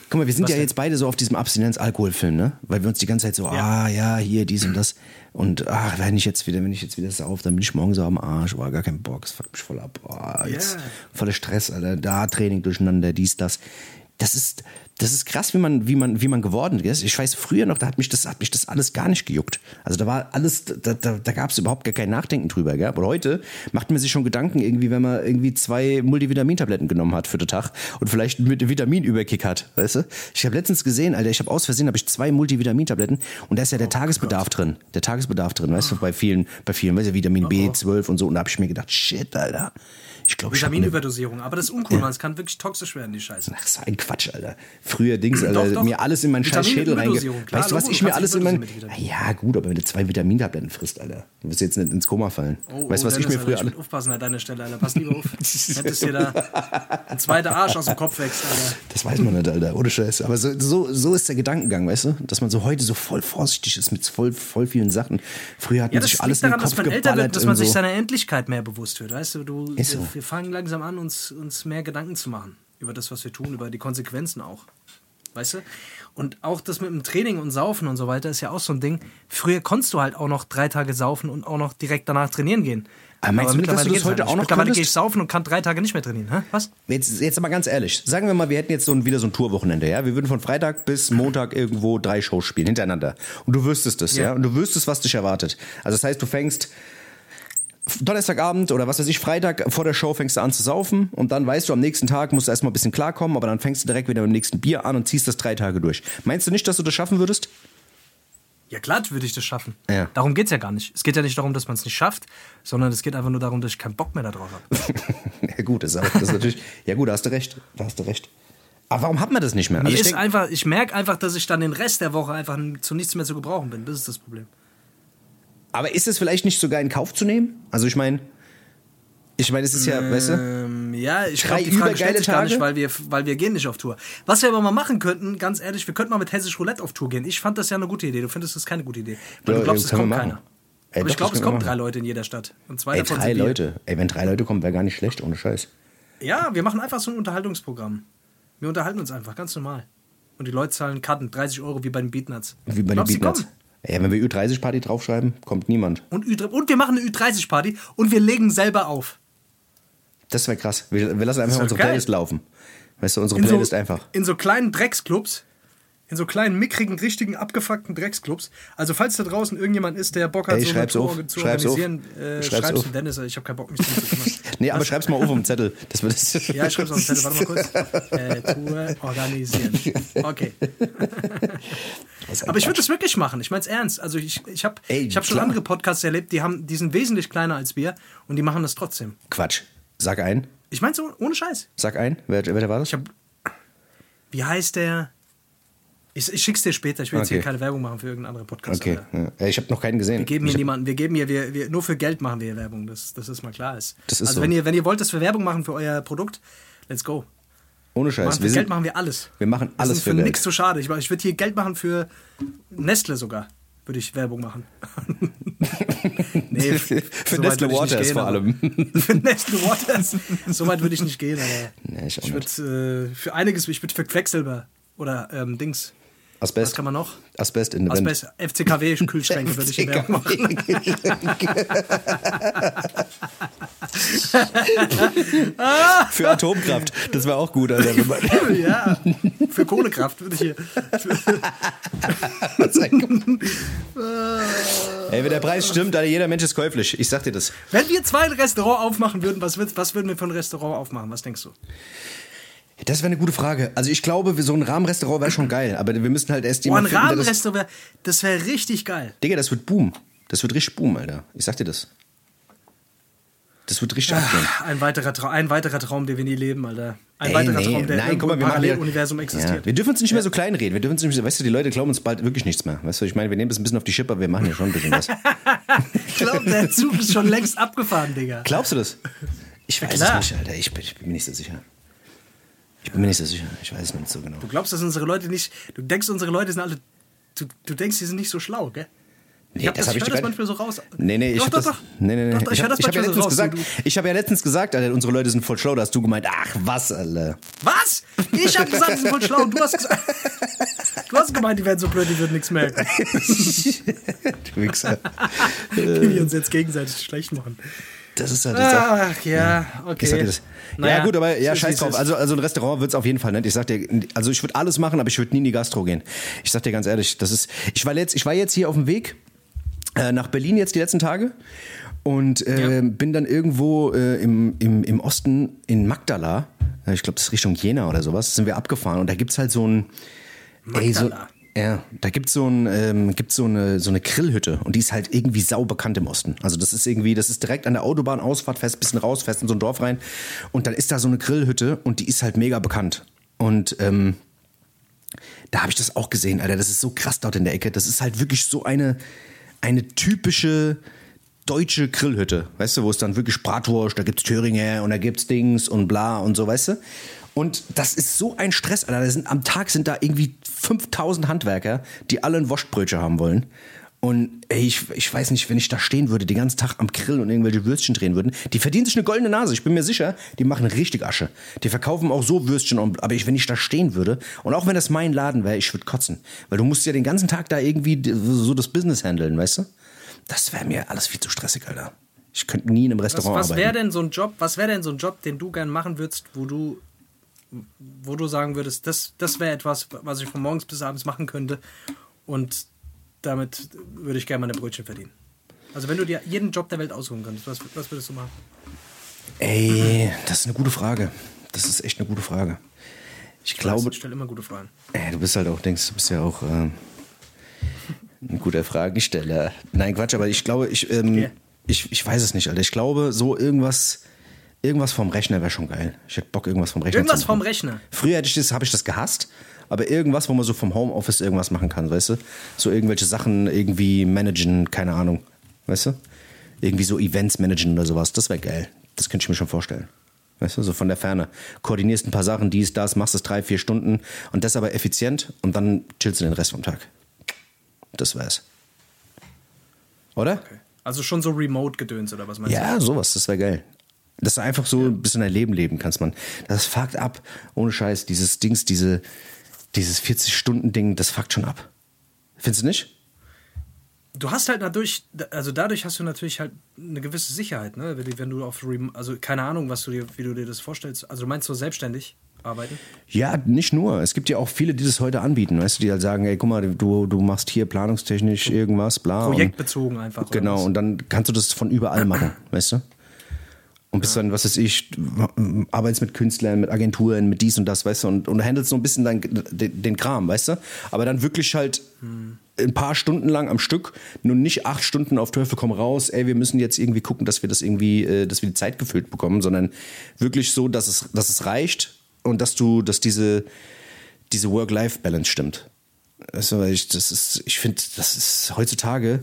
Guck mal, wir sind Was ja denn? jetzt beide so auf diesem Abstinenz-Alkohol-Film, ne? Weil wir uns die ganze Zeit so, Ja. ah, ja, hier, dies und das. Und ach, wenn ich jetzt wieder, wenn ich jetzt wieder sauf, dann bin ich morgen so am Arsch. Oh, gar kein Bock, es fuckt mich voll ab. Oh, jetzt Ja. voller Stress, Alter. Da Training durcheinander, dies, das. Das ist, das ist krass, wie man, wie man, wie man geworden ist. Ich weiß, früher noch, da hat mich das, hat mich das alles gar nicht gejuckt. Also da war alles, da, da, da gab es überhaupt gar kein Nachdenken drüber, gell? Aber heute macht man sich schon Gedanken, irgendwie, wenn man irgendwie zwei Multivitamintabletten genommen hat für den Tag und vielleicht mit Vitaminüberkick hat, weißt du? Ich habe letztens gesehen, Alter, ich habe aus Versehen habe ich zwei Multivitamintabletten und da ist ja der Tagesbedarf drin. Der Tagesbedarf drin, weißt du, bei vielen, bei vielen, weißt du, Vitamin B12 und so. Und da habe ich mir gedacht, shit, Alter. Ich glaube, ich Vitaminüberdosierung. Aber das ist uncool, man. Es kann wirklich toxisch werden, die Scheiße. Ach, so ein Quatsch, Alter. Früher Dings, Alter, Doch, doch. mir alles in meinen scheiß Schädel reinge... Klar, Weißt du, was ich mir alles in meinen... Ja, gut, aber wenn du zwei Vitamintabletten frisst, Alter, du wirst jetzt nicht ins Koma fallen. Oh, weißt du, oh, was ich mir Alter, früher ich alle... würd aufpassen an deiner Stelle, Alter. Pass lieber auf. Hättest dir da ein zweiter Arsch aus dem Kopf wächst, Alter. Das weiß man nicht, Alter, ohne Scheiß. Aber so, so, so ist der Gedankengang, weißt du? Dass man so heute so voll vorsichtig ist mit voll, voll vielen Sachen. Früher hat Ja, man das sich alles daran, in den dass Kopf man älter wird, dass man sich seiner Endlichkeit mehr bewusst wird. Weißt du, du Ist so. Wir, fangen langsam an, uns, uns mehr Gedanken zu machen über das, was wir tun, über die Konsequenzen auch. Weißt du? Und auch das mit dem Training und Saufen und so weiter ist ja auch so ein Ding. Früher konntest du halt auch noch drei Tage saufen und auch noch direkt danach trainieren gehen. Aber meinst du nicht, dass du das heute halt auch noch Mittlerweile gehe ich saufen und kann drei Tage nicht mehr trainieren. Hä? Was? Jetzt, jetzt aber ganz ehrlich, sagen wir mal, wir hätten jetzt so ein, wieder so ein Tourwochenende, ja? Wir würden von Freitag bis Montag irgendwo drei Shows spielen, hintereinander. Und du wüsstest es, ja? Ja. Und du wüsstest, was dich erwartet. Also das heißt, du fängst Donnerstagabend oder was weiß ich, Freitag vor der Show fängst du an zu saufen und dann weißt du, am nächsten Tag musst du erstmal ein bisschen klarkommen, aber dann fängst du direkt wieder mit dem nächsten Bier an und ziehst das drei Tage durch. Meinst du nicht, dass du das schaffen würdest? Ja, klar würde ich das schaffen. Ja. Darum geht es ja gar nicht. Es geht ja nicht darum, dass man es nicht schafft, sondern es geht einfach nur darum, dass ich keinen Bock mehr darauf habe. ja gut, das ist, aber, das ist natürlich, ja gut, da hast du recht, da hast du recht. Aber warum hat man das nicht mehr? Mir Also ich ist denk- einfach, ich merke einfach, dass ich dann den Rest der Woche einfach zu nichts mehr zu gebrauchen bin. Das ist das Problem. Aber ist es vielleicht nicht sogar in Kauf zu nehmen? Also ich meine, ich meine, es ist ja, weißt du? Ähm, ja, ich glaube, die Frage stellt sich gar nicht, weil wir, weil wir gehen nicht auf Tour. Was wir aber mal machen könnten, ganz ehrlich, wir könnten mal mit Hessisch Roulette auf Tour gehen. Ich fand das ja eine gute Idee. Du findest das keine gute Idee. Weil Ja, du glaubst, es kommt keiner. Ey, aber doch, ich glaube, es kommen drei. Leute in jeder Stadt. Und zwei Ey, davon drei. Leute. Ey, wenn drei Leute kommen, wäre gar nicht schlecht, ohne Scheiß. Ja, wir machen einfach so ein Unterhaltungsprogramm. Wir unterhalten uns einfach, ganz normal. Und die Leute zahlen Karten, 30 Euro wie bei den Beatnuts. Wie bei den Beatnuts. Ja, wenn wir Ü30-Party draufschreiben, kommt niemand. Und, Ü und wir machen eine Ü30-Party und wir legen selber auf. Das wäre krass. Wir, wir lassen einfach unsere geil. Playlist laufen. Weißt du, unsere In Playlist so, einfach. In so kleinen Drecksclubs. In so kleinen, mickrigen, richtigen, abgefuckten Drecksclubs. Also, falls da draußen irgendjemand ist, der Bock hat, Ey, so eine auf. Tour zu Schreib's auf. organisieren, äh, Schreib's schreib's auf. Dennis. Ich habe keinen Bock, mich zu kümmern. Nee, aber schreib's mal auf auf dem Zettel. Das wird das Ja, ich schreib's auf den Zettel. Warte mal kurz. Äh, Tour organisieren. Okay. Aber ich würde das wirklich machen. Ich meine es ernst. Also ich, ich habe ich hab schon klar. andere Podcasts erlebt, die, haben, die sind wesentlich kleiner als wir und die machen das trotzdem. Quatsch. Sag ein. Ich meine so ohne Scheiß. Sag ein. Wer, wer war das? Ich habe, wie heißt der? Ich, ich schick's dir später. Ich will jetzt Okay. hier keine Werbung machen für irgendeinen anderen Podcast. Okay. Ja. Ich habe noch keinen gesehen. Wir geben hier hab- niemanden, wir geben hier, wir, wir, nur für Geld machen wir hier Werbung, dass das ist mal klar ist. Das ist also so. wenn ihr, wenn ihr wollt, dass wir Werbung machen für euer Produkt, let's go. Ohne Machen, Scheiß. für Wir Geld sind, machen wir alles. wir machen Wir alles sind für für Geld. nichts so schade. Ich, ich würde hier Geld machen für Nestle sogar. Würde ich Werbung machen. nee, Für weit Nestle Waters gehen, vor allem. für Nestle Waters. So weit würde ich nicht gehen, aber Nee, ich ich würde äh, für einiges, ich würde für Quecksilber oder ähm, Dings. Was Asbest. kann man noch? Asbest in der. Asbest, FCKW-Kühlschränke würde ich Werbung machen. Für Atomkraft. Das war auch gut, Alter. Ja, für Kohlekraft würde ich hier. Ey, wenn der Preis stimmt, Alter, jeder Mensch ist käuflich. Ich sag dir das. Wenn wir zwei ein Restaurant aufmachen würden, was, würd- was würden wir für ein Restaurant aufmachen? Was denkst du? Das wäre eine gute Frage. Also ich glaube, so ein Rahmenrestaurant wäre schon geil, aber wir müssen halt erst ein jemanden finden, der das... Rahmenrestaurant, das wäre richtig geil. Digga, das wird Boom. Das wird richtig Boom, Alter. Ich sag dir das. Das wird richtig abgehen. Ein weiterer, Trau ein weiterer Traum, den wir nie leben, Alter. Ein Ey, weiterer nee, Traum, der nein, guck mal, im wir Paralleluniversum Ja, existiert. wir dürfen uns nicht mehr so klein reden. Wir dürfen uns nicht mehr weißt du, die Leute glauben uns bald wirklich nichts mehr. Weißt du, ich meine, wir nehmen das ein bisschen auf die Schippe, aber wir machen ja schon ein bisschen was. Ich glaube, der Zug ist schon längst abgefahren, Digga. Glaubst du das? Ich weiß klar. es nicht, Alter. Ich bin, ich bin mir nicht so sicher. Ich bin mir nicht so sicher. Ich weiß es nicht so genau. Du glaubst, dass unsere Leute nicht. Du denkst, unsere Leute sind alle. Du, du denkst, die sind nicht so schlau, gell? Nee, hab das das, ich ich höre das manchmal so raus. Nee, nee, ich doch, das, doch. nee, nee, nee. Doch, doch, ich ich habe hab ja letztens raus. gesagt, Du- ich habe ja letztens gesagt, Alter, unsere Leute sind voll schlau, da hast du gemeint, ach was, Alter. Was? Ich habe gesagt, die sind voll schlau. Und du hast gesagt. Du hast gemeint, die wären so blöd, die würden nichts merken. du Wichser. Wie wir uns jetzt gegenseitig schlecht machen. Das ist halt das. Ach ja, okay. Ich sag dir das. Naja, ja, gut, aber ja, es scheiß es drauf. Also, also ein Restaurant wird es auf jeden Fall nicht. Ich sag dir, also ich würde alles machen, aber ich würde nie in die Gastro gehen. Ich sag dir ganz ehrlich, das ist. Ich war jetzt, ich war jetzt hier auf dem Weg äh, nach Berlin jetzt die letzten Tage und äh, Ja. bin dann irgendwo äh, im, im, im Osten in Magdala, äh, ich glaube, das ist Richtung Jena oder sowas, sind wir abgefahren und da gibt's halt so ein. Ey, so, Magdala. Ja, da gibt's so, ein, ähm, gibt's so, eine, so eine Grillhütte und die ist halt irgendwie sau bekannt im Osten. Also das ist irgendwie, das ist direkt an der Autobahnausfahrt fest, bisschen raus, fest in so ein Dorf rein und dann ist da so eine Grillhütte und die ist halt mega bekannt. Und ähm, da habe ich das auch gesehen, Alter. Das ist so krass dort in der Ecke. Das ist halt wirklich so eine, eine typische deutsche Grillhütte. Weißt du, wo es dann wirklich Bratwurst, da gibt's Thüringer und da gibt's Dings und bla und so, weißt du? Und das ist so ein Stress, Alter. Sind, am Tag sind da irgendwie 5000 Handwerker, die alle ein Wurstbrötchen haben wollen. Und ey, ich, ich weiß nicht, wenn ich da stehen würde, den ganzen Tag am Grill und irgendwelche Würstchen drehen würden, die verdienen sich eine goldene Nase. Ich bin mir sicher, die machen richtig Asche. Die verkaufen auch so Würstchen. Aber ich, wenn ich da stehen würde, und auch wenn das mein Laden wäre, ich würde kotzen. Weil du musst ja den ganzen Tag da irgendwie so das Business handeln, weißt du? Das wäre mir alles viel zu stressig, Alter. Ich könnte nie in einem Was, Restaurant was wäre arbeiten. denn so ein Job, was wäre denn so ein Job, den du gern machen würdest, wo du, wo du sagen würdest, das, das wäre etwas, was ich von morgens bis abends machen könnte und damit würde ich gerne meine Brötchen verdienen. Also wenn du dir jeden Job der Welt aussuchen könntest, was, was würdest du machen? Ey, das ist eine gute Frage. Das ist echt eine gute Frage. Ich glaube, ich stelle immer gute Fragen. Ey, du bist halt auch, denkst, du bist ja auch äh, ein guter Fragensteller. Nein, Quatsch, aber ich glaube, ich, ähm, Okay. ich, ich weiß es nicht, Alter. Ich glaube, so irgendwas, irgendwas vom Rechner wäre schon geil. Ich hätte Bock, irgendwas vom Rechner Irgendwas zu machen. vom Rechner. Früher hätte ich das, habe ich das gehasst, aber irgendwas, wo man so vom Homeoffice irgendwas machen kann, weißt du? So irgendwelche Sachen irgendwie managen, keine Ahnung. weißt du? Irgendwie so Events managen oder sowas, das wäre geil. Das könnte ich mir schon vorstellen. Weißt du, so von der Ferne. Koordinierst ein paar Sachen, dies, das, machst es drei, vier Stunden und das aber effizient und dann chillst du den Rest vom Tag. Das wär's. Oder? Okay. Also schon so Remote-Gedöns oder was meinst ja, du? Ja, sowas, das wäre geil. Dass du einfach so ein bisschen dein Leben leben kannst, man. Das fuckt ab. Ohne Scheiß. Dieses Dings, diese, dieses 40-Stunden-Ding, das fuckt schon ab. Findest du nicht? Du hast halt dadurch, also dadurch hast du natürlich halt eine gewisse Sicherheit, ne? Wenn du auf, also keine Ahnung, was du dir, wie du dir das vorstellst. Also du meinst so selbstständig? arbeiten? Ja, nicht nur. Es gibt ja auch viele, die das heute anbieten, weißt du, die halt sagen, ey, guck mal, du, du machst hier planungstechnisch irgendwas, bla. Projektbezogen einfach. Genau, und dann kannst du das von überall machen, weißt du? Und bist dann, was weiß ich, arbeitest mit Künstlern, mit Agenturen, mit dies und das, weißt du, und, und handelst so ein bisschen dein, den, den Kram, weißt du? Aber dann wirklich halt hm. ein paar Stunden lang am Stück, nur nicht acht Stunden auf Teufel komm raus, ey, wir müssen jetzt irgendwie gucken, dass wir das irgendwie, äh, dass wir die Zeit gefüllt bekommen, sondern wirklich so, dass es, dass es reicht und dass du, dass diese, diese Work-Life-Balance stimmt. Also ich, das ist, ich finde, das ist heutzutage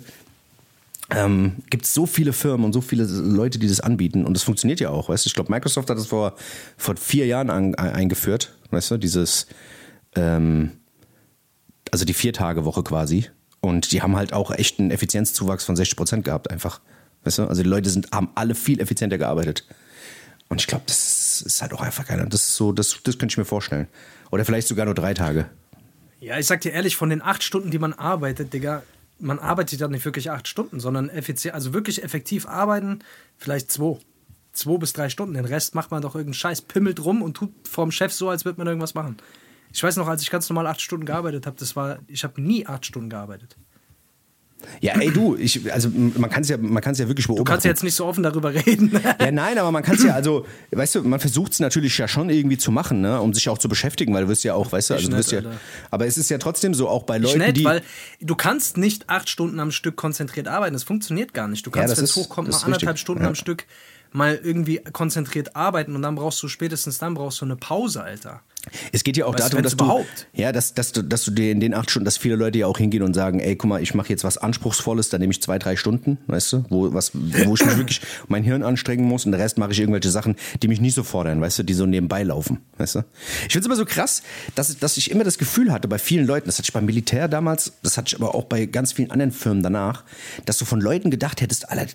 ähm, gibt es so viele Firmen und so viele Leute, die das anbieten und das funktioniert ja auch, weißt du? Ich glaube, Microsoft hat das vor, vor vier Jahren an, eingeführt, weißt du, dieses, ähm, also die Vier-Tage-Woche quasi. Und die haben halt auch echt einen Effizienzzuwachs von 60 Prozent gehabt, einfach. Weißt du? Also die Leute sind, haben alle viel effizienter gearbeitet. Und ich glaube, das ist halt auch einfach geil. Und das ist so, das, das könnte ich mir vorstellen. Oder vielleicht sogar nur drei Tage. Ja, ich sag dir ehrlich, von den acht Stunden, die man arbeitet, Digga, man arbeitet ja nicht wirklich acht Stunden, sondern effizient, also wirklich effektiv arbeiten, vielleicht zwei. Zwei bis drei Stunden. Den Rest macht man doch irgendeinen Scheiß, pimmelt rum und tut vorm Chef so, als würde man irgendwas machen. Ich weiß noch, als ich ganz normal acht Stunden gearbeitet habe, das war, ich habe nie acht Stunden gearbeitet. Ja, ey du, ich, also man kann es ja, man kann es ja wirklich beobachten. Du kannst ja jetzt nicht so offen darüber reden. ja, nein, aber man kann es ja, also, weißt du, man versucht es natürlich ja schon irgendwie zu machen, ne, um sich auch zu beschäftigen, weil du wirst ja auch, weißt du, also du wirst ja, aber es ist ja trotzdem so, auch bei Leuten, nett, die, weil du kannst nicht acht Stunden am Stück konzentriert arbeiten, das funktioniert gar nicht. Du kannst, ja, wenn es hochkommt, mal anderthalb richtig. Stunden ja. am Stück mal irgendwie konzentriert arbeiten und dann brauchst du spätestens dann brauchst du eine Pause, Alter. Es geht ja auch weißt darum, dass du, ja, dass, dass, du, dass du dir in den acht Stunden, dass viele Leute ja auch hingehen und sagen, ey, guck mal, ich mache jetzt was Anspruchsvolles, da nehme ich zwei, drei Stunden, weißt du, wo, was, wo ich mich wirklich mein Hirn anstrengen muss und der Rest mache ich irgendwelche Sachen, die mich nicht so fordern, weißt du, die so nebenbei laufen, weißt du. Ich finde es immer so krass, dass, dass ich immer das Gefühl hatte bei vielen Leuten, das hatte ich beim Militär damals, das hatte ich aber auch bei ganz vielen anderen Firmen danach, dass du von Leuten gedacht hättest, Alter,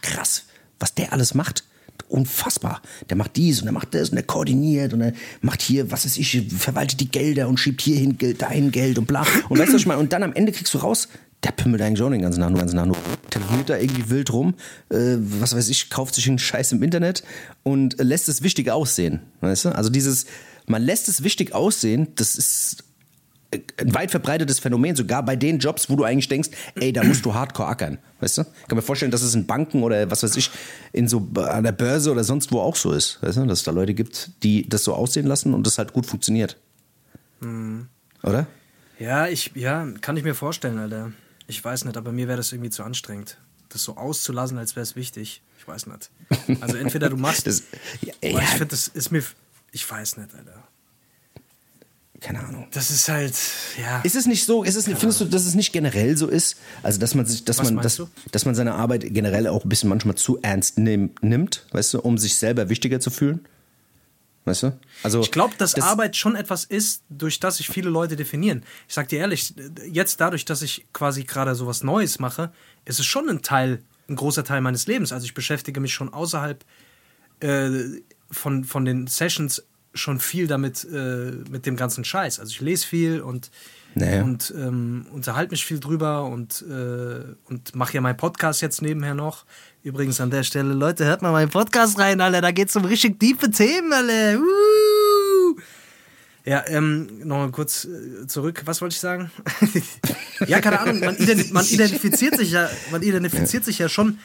krass, was der alles macht unfassbar. Der macht dies und er macht das und er koordiniert und er macht hier, was weiß ich, verwaltet die Gelder und schiebt hierhin Geld, dahin Geld und bla. Und weißt du, was ich? Und dann am Ende kriegst du raus, der pimmelt eigentlich auch den ganzen Tag nur, ganzen Tag nur. Telefoniert da irgendwie wild rum, äh, was weiß ich, kauft sich einen Scheiß im Internet und lässt es wichtig aussehen. Weißt du? Also dieses, man lässt es wichtig aussehen, das ist ein weit verbreitetes Phänomen, sogar bei den Jobs, wo du eigentlich denkst, ey, da musst du hardcore ackern. Weißt du? Ich kann mir vorstellen, dass es in Banken oder was weiß ich, in so an der Börse oder sonst wo auch so ist. Weißt du? Dass es da Leute gibt, die das so aussehen lassen und das halt gut funktioniert. Mhm. Oder? Ja, ich, ja, kann ich mir vorstellen, Alter. Ich weiß nicht, aber mir wäre das irgendwie zu anstrengend. Das so auszulassen, als wäre es wichtig. Ich weiß nicht. Also entweder du machst. das, ja, ja. Ich finde, das ist mir. Ich weiß nicht, Alter keine Ahnung. Das ist halt, ja. Ist es nicht so, ist es, findest du, dass es nicht generell so ist? Also, dass man sich, dass Was man, dass, dass man seine Arbeit generell auch ein bisschen manchmal zu ernst nimmt, weißt du, um sich selber wichtiger zu fühlen? Weißt du? Also, ich glaube, dass das Arbeit schon etwas ist, durch das sich viele Leute definieren. Ich sag dir ehrlich, jetzt dadurch, dass ich quasi gerade so was Neues mache, ist es schon ein Teil, ein großer Teil meines Lebens. Also ich beschäftige mich schon außerhalb äh, von, von den Sessions schon viel damit, äh, mit dem ganzen Scheiß. Also ich lese viel und, naja. und ähm, unterhalte mich viel drüber und, äh, und mache ja meinen Podcast jetzt nebenher noch. Übrigens an der Stelle, Leute, hört mal meinen Podcast rein, Alter. Da geht es um richtig tiefe Themen, Alter. Uh! Ja, ähm, noch mal kurz äh, zurück. Was wollte ich sagen? ja, keine Ahnung. Man, identif man identifiziert sich ja, man identifiziert ja. sich ja schon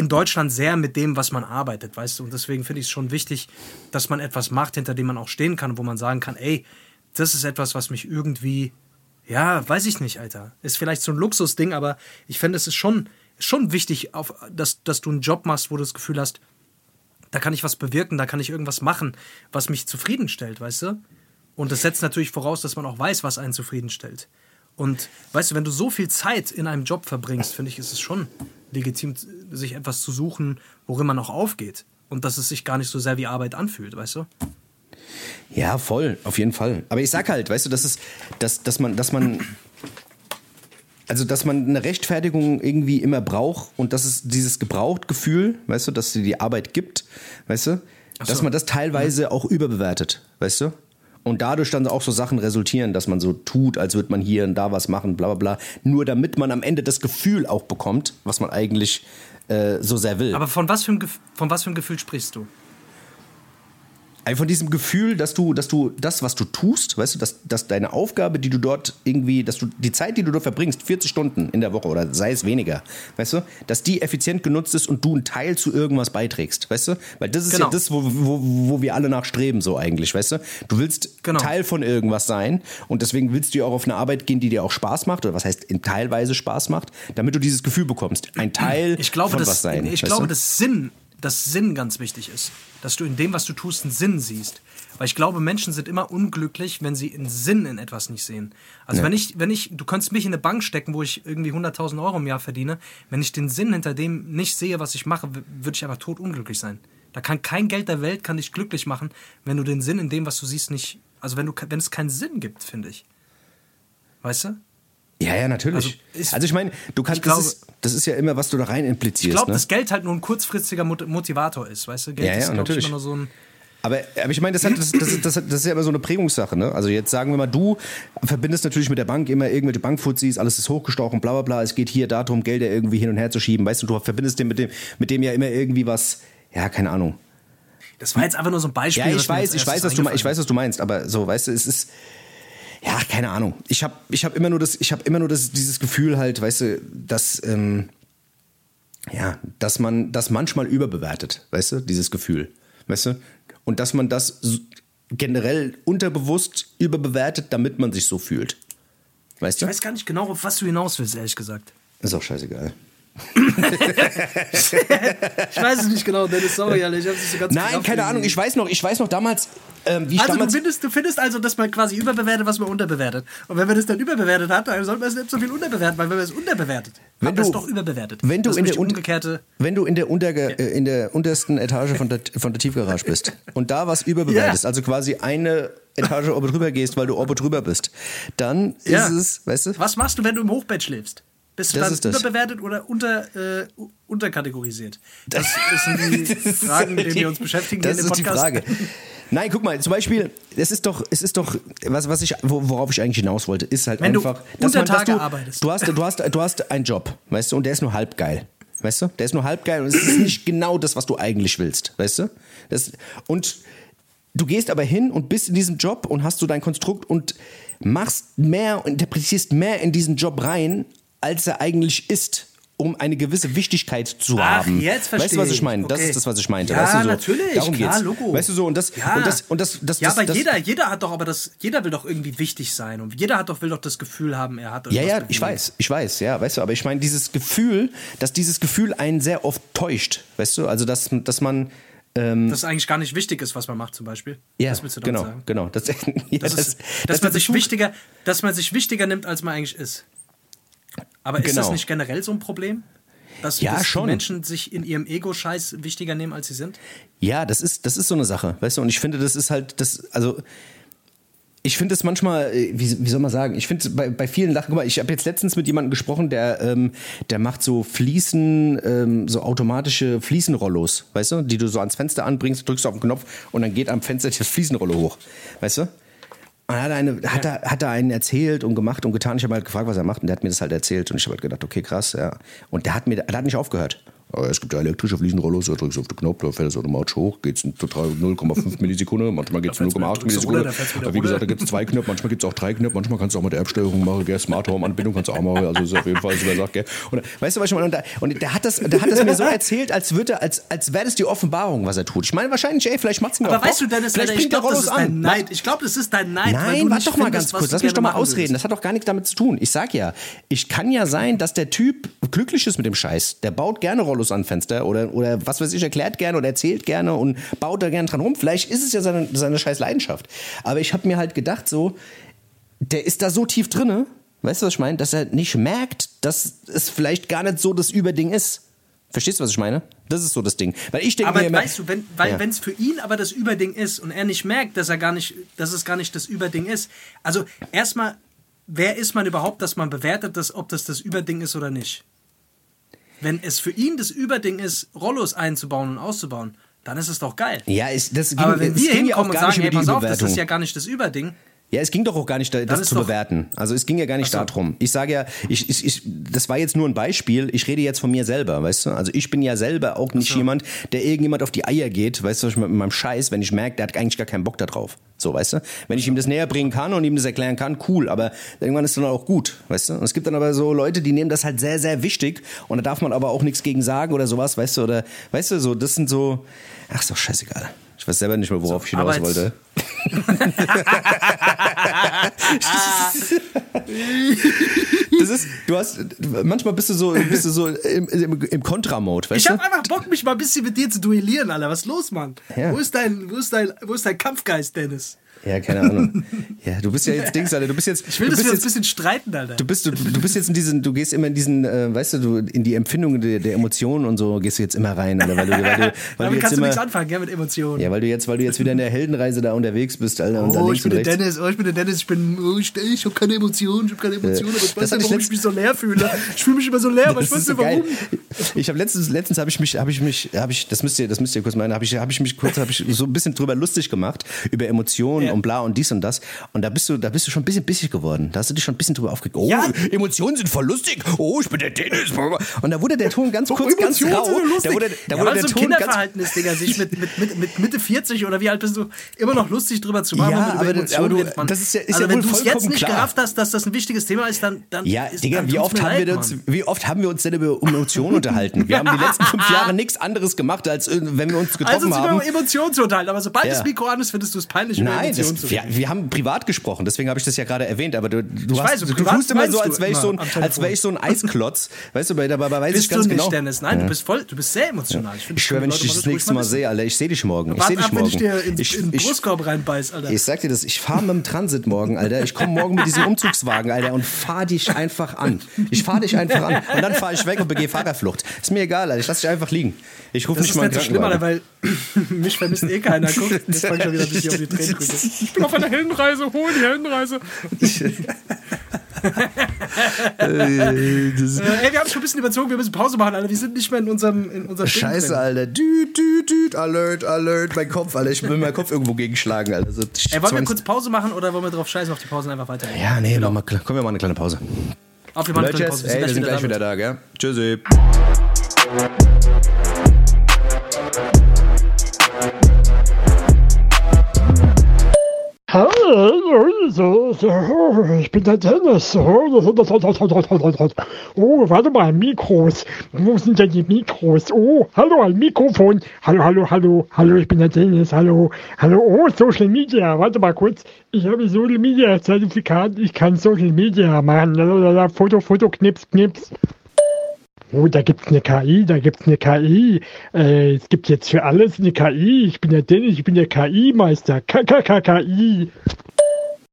in Deutschland sehr mit dem, was man arbeitet, weißt du. Und deswegen finde ich es schon wichtig, dass man etwas macht, hinter dem man auch stehen kann, wo man sagen kann, ey, das ist etwas, was mich irgendwie, ja, weiß ich nicht, Alter. Ist vielleicht so ein Luxusding, aber ich finde, es ist schon, schon wichtig, auf, dass, dass du einen Job machst, wo du das Gefühl hast, da kann ich was bewirken, da kann ich irgendwas machen, was mich zufriedenstellt, weißt du? Und das setzt natürlich voraus, dass man auch weiß, was einen zufriedenstellt. Und weißt du, wenn du so viel Zeit in einem Job verbringst, finde ich, ist es schon legitim, sich etwas zu suchen, worin man auch aufgeht. Und dass es sich gar nicht so sehr wie Arbeit anfühlt, weißt du? Ja, voll, auf jeden Fall. Aber ich sag halt, weißt du, dass es, dass, dass man, dass man, also dass man eine Rechtfertigung irgendwie immer braucht und dass es dieses Gebraucht-Gefühl, weißt du, dass sie die Arbeit gibt, weißt du, Ach dass so. man das teilweise auch überbewertet, weißt du? Und dadurch dann auch so Sachen resultieren, dass man so tut, als würde man hier und da was machen, bla bla bla. Nur damit man am Ende das Gefühl auch bekommt, was man eigentlich äh, so sehr will. Aber von was, für Gef- von was für einem Gefühl sprichst du? Einfach von diesem Gefühl, dass du, dass du das, was du tust, weißt du, dass, dass deine Aufgabe, die du dort irgendwie, dass du die Zeit, die du dort verbringst, 40 Stunden in der Woche oder sei es weniger, weißt du, dass die effizient genutzt ist und du einen Teil zu irgendwas beiträgst, weißt du? Weil das ist Genau. ja das, wo, wo, wo wir alle nachstreben, so eigentlich, weißt du? Du willst Genau. Teil von irgendwas sein und deswegen willst du ja auch auf eine Arbeit gehen, die dir auch Spaß macht, oder was heißt in teilweise Spaß macht, damit du dieses Gefühl bekommst, ein Teil Ich glaube, von dass, was sein. ich glaube du? dass Sinn, dass Sinn ganz wichtig ist. Dass du in dem, was du tust, einen Sinn siehst. Weil ich glaube, Menschen sind immer unglücklich, wenn sie einen Sinn in etwas nicht sehen. Also Ja. wenn ich, wenn ich, du könntest mich in eine Bank stecken, wo ich irgendwie 100.000 Euro im Jahr verdiene, wenn ich den Sinn hinter dem nicht sehe, was ich mache, würde ich einfach tot unglücklich sein. Da kann kein Geld der Welt kann dich glücklich machen, wenn du den Sinn in dem, was du siehst, nicht, also wenn du, wenn es keinen Sinn gibt, finde ich. Weißt du? Ja, ja, natürlich. Also Also, ist- ich meine, du kannst, ich glaube- das, ist, das ist ja immer, was du da rein implizierst. Ich glaube, ne? dass Geld halt nur ein kurzfristiger Mot- Motivator ist, weißt du? Geld Ja, ja, ist, natürlich. ich, immer nur so ein. Aber, aber ich meine, das, hat, das, das, das, ist ja immer so eine Prägungssache. Ne? Also jetzt sagen wir mal, du verbindest natürlich mit der Bank immer irgendwelche Bankfuzis, alles ist hochgestochen, bla bla bla. Es geht hier darum, Gelder irgendwie hin und her zu schieben. Weißt du, du verbindest dem mit dem, mit dem ja immer irgendwie was, ja, keine Ahnung. Das war jetzt einfach nur so ein Beispiel. Ja, ich weiß, ich weiß, was du, ich weiß, was du meinst, aber so, weißt du, es ist, ja, keine Ahnung. Ich habe ich hab immer nur das, ich habe immer nur das, dieses Gefühl halt, weißt du, dass, ähm, ja, dass man das manchmal überbewertet, weißt du, dieses Gefühl, weißt du, und dass man das generell unterbewusst überbewertet, damit man sich so fühlt, weißt Ich du? weiß gar nicht genau, auf was du hinaus willst, ehrlich gesagt. Ist auch scheißegal. Ich weiß es nicht genau, Dennis, sorry, Alter, ich hab's nicht so ganz Nein, gerafft keine. Ahnung. Ich weiß noch, ich weiß noch damals, ähm, Also du findest, du findest also, dass man quasi überbewertet, was man unterbewertet. Und wenn man das dann überbewertet hat, dann sollte man es nicht so viel unterbewerten, weil wenn man es unterbewertet, Wenn man es du- doch überbewertet. wenn du das in der umgekehrte. Wenn du in der, Unterge äh, in der untersten Etage von der, von der Tiefgarage bist und da was überbewertest, Ja. also quasi eine Etage oben drüber gehst, weil du oben drüber bist, dann Ja. ist es, weißt du? Was machst du, wenn du im Hochbett schläfst? Bist du Das dann das. überbewertet oder unter, äh, unterkategorisiert? Das sind die Fragen, mit denen wir uns beschäftigen Das hier in dem ist die. Frage. Nein, guck mal, zum Beispiel, es ist doch, es ist doch, was, was ich, wo- worauf ich eigentlich hinaus wollte, ist halt Wenn du einfach, unter Tage du, arbeitest. du hast, du hast, du hast einen Job, weißt du, und der ist nur halb geil. Weißt du? Der ist nur halb geil und es ist nicht genau das, was du eigentlich willst, weißt du? Das, und du gehst aber hin und bist in diesem Job und hast so dein Konstrukt und machst mehr, interpretierst mehr in diesen Job rein, als er eigentlich ist, um eine gewisse Wichtigkeit zu Ach, haben. jetzt weißt du, was verstehe ich meine? Das Okay. ist das, was ich meinte. Ja, weißt du, so, natürlich, Darum klar, geht's. Logo. Weißt du so, und das, Ja. und das, und das, das, Ja, das, aber das, jeder, jeder hat doch aber das, jeder will doch irgendwie wichtig sein und jeder hat doch, will doch das Gefühl haben, er hat Ja, ja, ich bewegt. weiß, ich weiß, ja, weißt du, aber ich meine, dieses Gefühl, dass dieses Gefühl einen sehr oft täuscht, weißt du, also dass, dass man, Dass es eigentlich gar nicht wichtig ist, was man macht zum Beispiel. ja, das willst du damit genau, sagen? genau, das, ja, Das ist, dass, das man sich wichtiger, dass man sich wichtiger nimmt, als man eigentlich ist. Aber ist das Genau. nicht generell so ein Problem? Dass, Ja, dass schon. Menschen sich in ihrem Ego-Scheiß wichtiger nehmen, als sie sind? Ja, das ist, das ist so eine Sache, weißt du, und ich finde, das ist halt, das, also, ich finde es manchmal, äh, wie, wie soll man sagen, ich finde bei, bei vielen Lachen, guck mal, ich habe jetzt letztens mit jemandem gesprochen, der, ähm, der macht so Fliesen, ähm, so automatische Fliesenrollos, weißt du, die du so ans Fenster anbringst, drückst auf den Knopf und dann geht am Fenster das Fliesenrollo hoch, weißt du? Und hat er, eine, hat, er, hat er einen erzählt und gemacht und getan. Ich habe halt gefragt, was er macht und der hat mir das halt erzählt und ich habe halt gedacht, okay, krass, ja. Und der hat mir, der hat nicht aufgehört. Aber es gibt ja elektrische Fliesenrollos, da drückst du auf den Knopf, da fällt es automatisch hoch, geht es 0,5 Millisekunden, manchmal geht es Da fällt's 0,8 wieder- drückst du Millisekunden. runter, wie gesagt, da gibt es zwei Knöpfe, manchmal gibt es auch drei Knöpfe, manchmal kannst du auch mit der App-Steuerung machen, gell, Smart Home-Anbindung kannst du auch machen, also ist auf jeden Fall, so wer sagt, gell. Und, weißt du, was ich meine? Und, da, und der, hat das, der hat das mir so erzählt, als würde, als, als wäre das die Offenbarung, was er tut. Ich meine, wahrscheinlich, ey, vielleicht macht's mir Aber auch weißt du, Bock. Dennis, vielleicht Alter, ich bringt der glaube, das ist dein an. Neid. Ich glaube, das ist dein Neid. Nein, du warte doch mal ganz kurz. du Lass mich doch mal ausreden. Das hat doch gar nichts damit zu tun. Ich sag ja, ich kann ja sein, dass der Typ glücklich ist mit dem Scheiß. Der baut gerne Rollos an Fenster oder, oder was weiß ich, erklärt gerne oder erzählt gerne und baut da gerne dran rum. Vielleicht ist es ja seine, seine scheiß Leidenschaft. Aber ich habe mir halt gedacht, so, der ist da so tief drinne, Weißt du, was ich meine? Dass er nicht merkt, dass es vielleicht gar nicht so das Überding ist. Verstehst du, was ich meine? Das ist so das Ding. Weil ich denke Aber mir weißt du, wenn weil Ja. es für ihn aber das Überding ist und er nicht merkt, dass er gar nicht, dass es gar nicht das Überding ist. Also erstmal, wer ist man überhaupt, dass man bewertet, dass, ob das das Überding ist oder nicht? Wenn es für ihn das Überding ist, Rollos einzubauen und auszubauen, dann ist es doch geil. ja, es, das ging, Aber wenn wir hinkommen und sagen, hey, pass auf, das ist ja gar nicht das Überding, Ja, es ging doch auch gar nicht, da- das ist zu bewerten. Also es ging ja gar nicht so. darum. Ich sage ja, ich, ich, ich, das war jetzt nur ein Beispiel. Ich rede jetzt von mir selber, weißt du? Also ich bin ja selber auch nicht jemand, der irgendjemand auf die Eier geht, weißt du, mit meinem Scheiß, wenn ich merke, der hat eigentlich gar keinen Bock da drauf. So, weißt du? Wenn ich ihm das näher bringen kann und ihm das erklären kann, cool, aber irgendwann ist dann auch gut, weißt du? Und es gibt dann aber so Leute, die nehmen das halt sehr, sehr wichtig und da darf man aber auch nichts gegen sagen oder sowas, weißt du? Oder, weißt du, so, das sind so, ach, ist doch scheißegal. Ich weiß selber nicht mehr, worauf ich hinaus Arbeits- wollte. Das ist, du hast, manchmal bist du so, bist du so im, im, im Kontra-Mode, weißt Ich hab einfach Bock, mich mal ein bisschen mit dir zu duellieren, Alter. Was ist los, Mann? Ja. Wo, ist dein, wo, ist dein, wo ist dein Kampfgeist, Dennis? Ja, keine Ahnung. Ja, du bist ja jetzt Dings, Alter. Du bist jetzt. Ich will, du dass wir uns ein jetzt, bisschen streiten, Alter. Du bist, du, du bist jetzt in diesen, du gehst immer in diesen, äh, weißt du, du, in die Empfindung der, der Emotionen und so gehst du jetzt immer rein, Alter, weil du, weil du, weil du Damit jetzt kannst du immer, nichts anfangen, gell, mit Emotionen. ja, weil du jetzt, weil du jetzt wieder in der Heldenreise da unterwegs bist, Alter, und Oh, ich bin der. Dennis, oh, ich bin der Dennis, ich bin, oh, ich, ich habe keine Emotionen, ich habe keine Emotionen, aber ich weiß nicht, ich warum ich mich so leer fühle. Ich fühle mich immer so leer, aber ich weiß nicht, warum. Ich habe letztens, letztens habe ich mich, habe ich mich, habe ich, das müsst ihr, das müsst ihr kurz meinen, habe ich, habe ich mich kurz, habe ich so ein bisschen drüber lustig gemacht über Emotionen Ja. und bla und dies und das. Und da bist du, da bist du schon ein bisschen bissig geworden. Da hast du dich schon ein bisschen drüber aufgeregt. Oh, Ja. Emotionen sind voll lustig. Oh, ich bin der Dennis. Und da wurde der Ton ganz kurz, ganz rau. sind. Da wurde, da ja, wurde der so Ton ganz Kinderverhalten ist, Digga, sich mit, mit, mit, mit Mitte 40 oder wie alt bist du, immer noch lustig drüber zu machen. Ja, aber aber du- redet, das ist ja- ist also ja wenn du es jetzt nicht klar. gerafft hast, dass das ein wichtiges Thema ist, dann, dann Ja, ist, Digga, wie oft, haben wir uns, wie oft haben wir uns denn über Emotionen unterhalten? Wir haben die letzten fünf Jahre nichts anderes gemacht, als äh, wenn wir uns Also getroffen uns haben. über Emotionen zu unterhalten, aber sobald das Mikro an ist, findest du es peinlich, Nein, Emotionen das, zu wir, wir haben privat gesprochen, deswegen habe ich das ja gerade erwähnt, aber du, du, Ich hast, weiß, du, du tust immer so, als wäre ich, so ein, als wär ich so ein Eisklotz. Weißt du, dabei, dabei weiß ich Bist ganz du nicht, genau. Dennis? Nein, du bist voll, du bist sehr emotional. Ich, Ich schwöre, wenn ich dich das nächste Mal sehe, Alter, ich sehe dich morgen. Ich sehe dich ab, wenn morgen. ich dir in, ich, in den ich, Brustkorb reinbeiß, Alter. ich sag dir das, ich fahre mit dem Transit morgen, Alter. Ich komme morgen mit diesem Umzugswagen, Alter, und fahr dich einfach an. Ich fahr dich einfach an. Und dann fahre ich weg und begehe Fahrerflucht. Ist mir egal, Alter. Ich lass dich einfach liegen. Ich rufe das nicht ist mal einen nicht so schlimm, Alter, weil mich vermisst eh keiner. Guck, jetzt fang ich schon wieder ein bisschen auf die Tränendrücke. Ich bin auf einer Heldenreise, hol die Heldenreise. äh, ey, wir haben schon ein bisschen überzogen, wir müssen Pause machen, Alter. Wir sind nicht mehr in unserem, in unserem Ding Scheiße, drin. Alter. Düt, düt, düt, alert, alert. Mein Kopf, Alter. Ich will meinen Kopf irgendwo gegenschlagen, Alter. So Ey, wollen wir kurz Pause machen oder wollen wir drauf scheißen, auf die Pause einfach weiterreden? Ja, nee, mach mal, komm, wir machen eine kleine Pause. Auf, wir machen eine kleine Pause. ey, wir sind gleich da. wieder da, gell? Tschüssi. Ich bin der Dennis. Oh, warte mal, Mikros. Wo sind denn die Mikros? Oh, hallo, ein Mikrofon. Hallo, hallo, hallo. Hallo, ich bin der Dennis. Hallo. Hallo, oh, Social Media. Warte mal kurz. Ich habe Social Media Zertifikat. Ich kann Social Media machen. Foto, Foto, Knips, Knips. Oh, da gibt's eine KI, da gibt's eine KI. Äh, es gibt jetzt für alles eine KI. Ich bin der Dennis, ich bin der KI-Meister. KKKKI.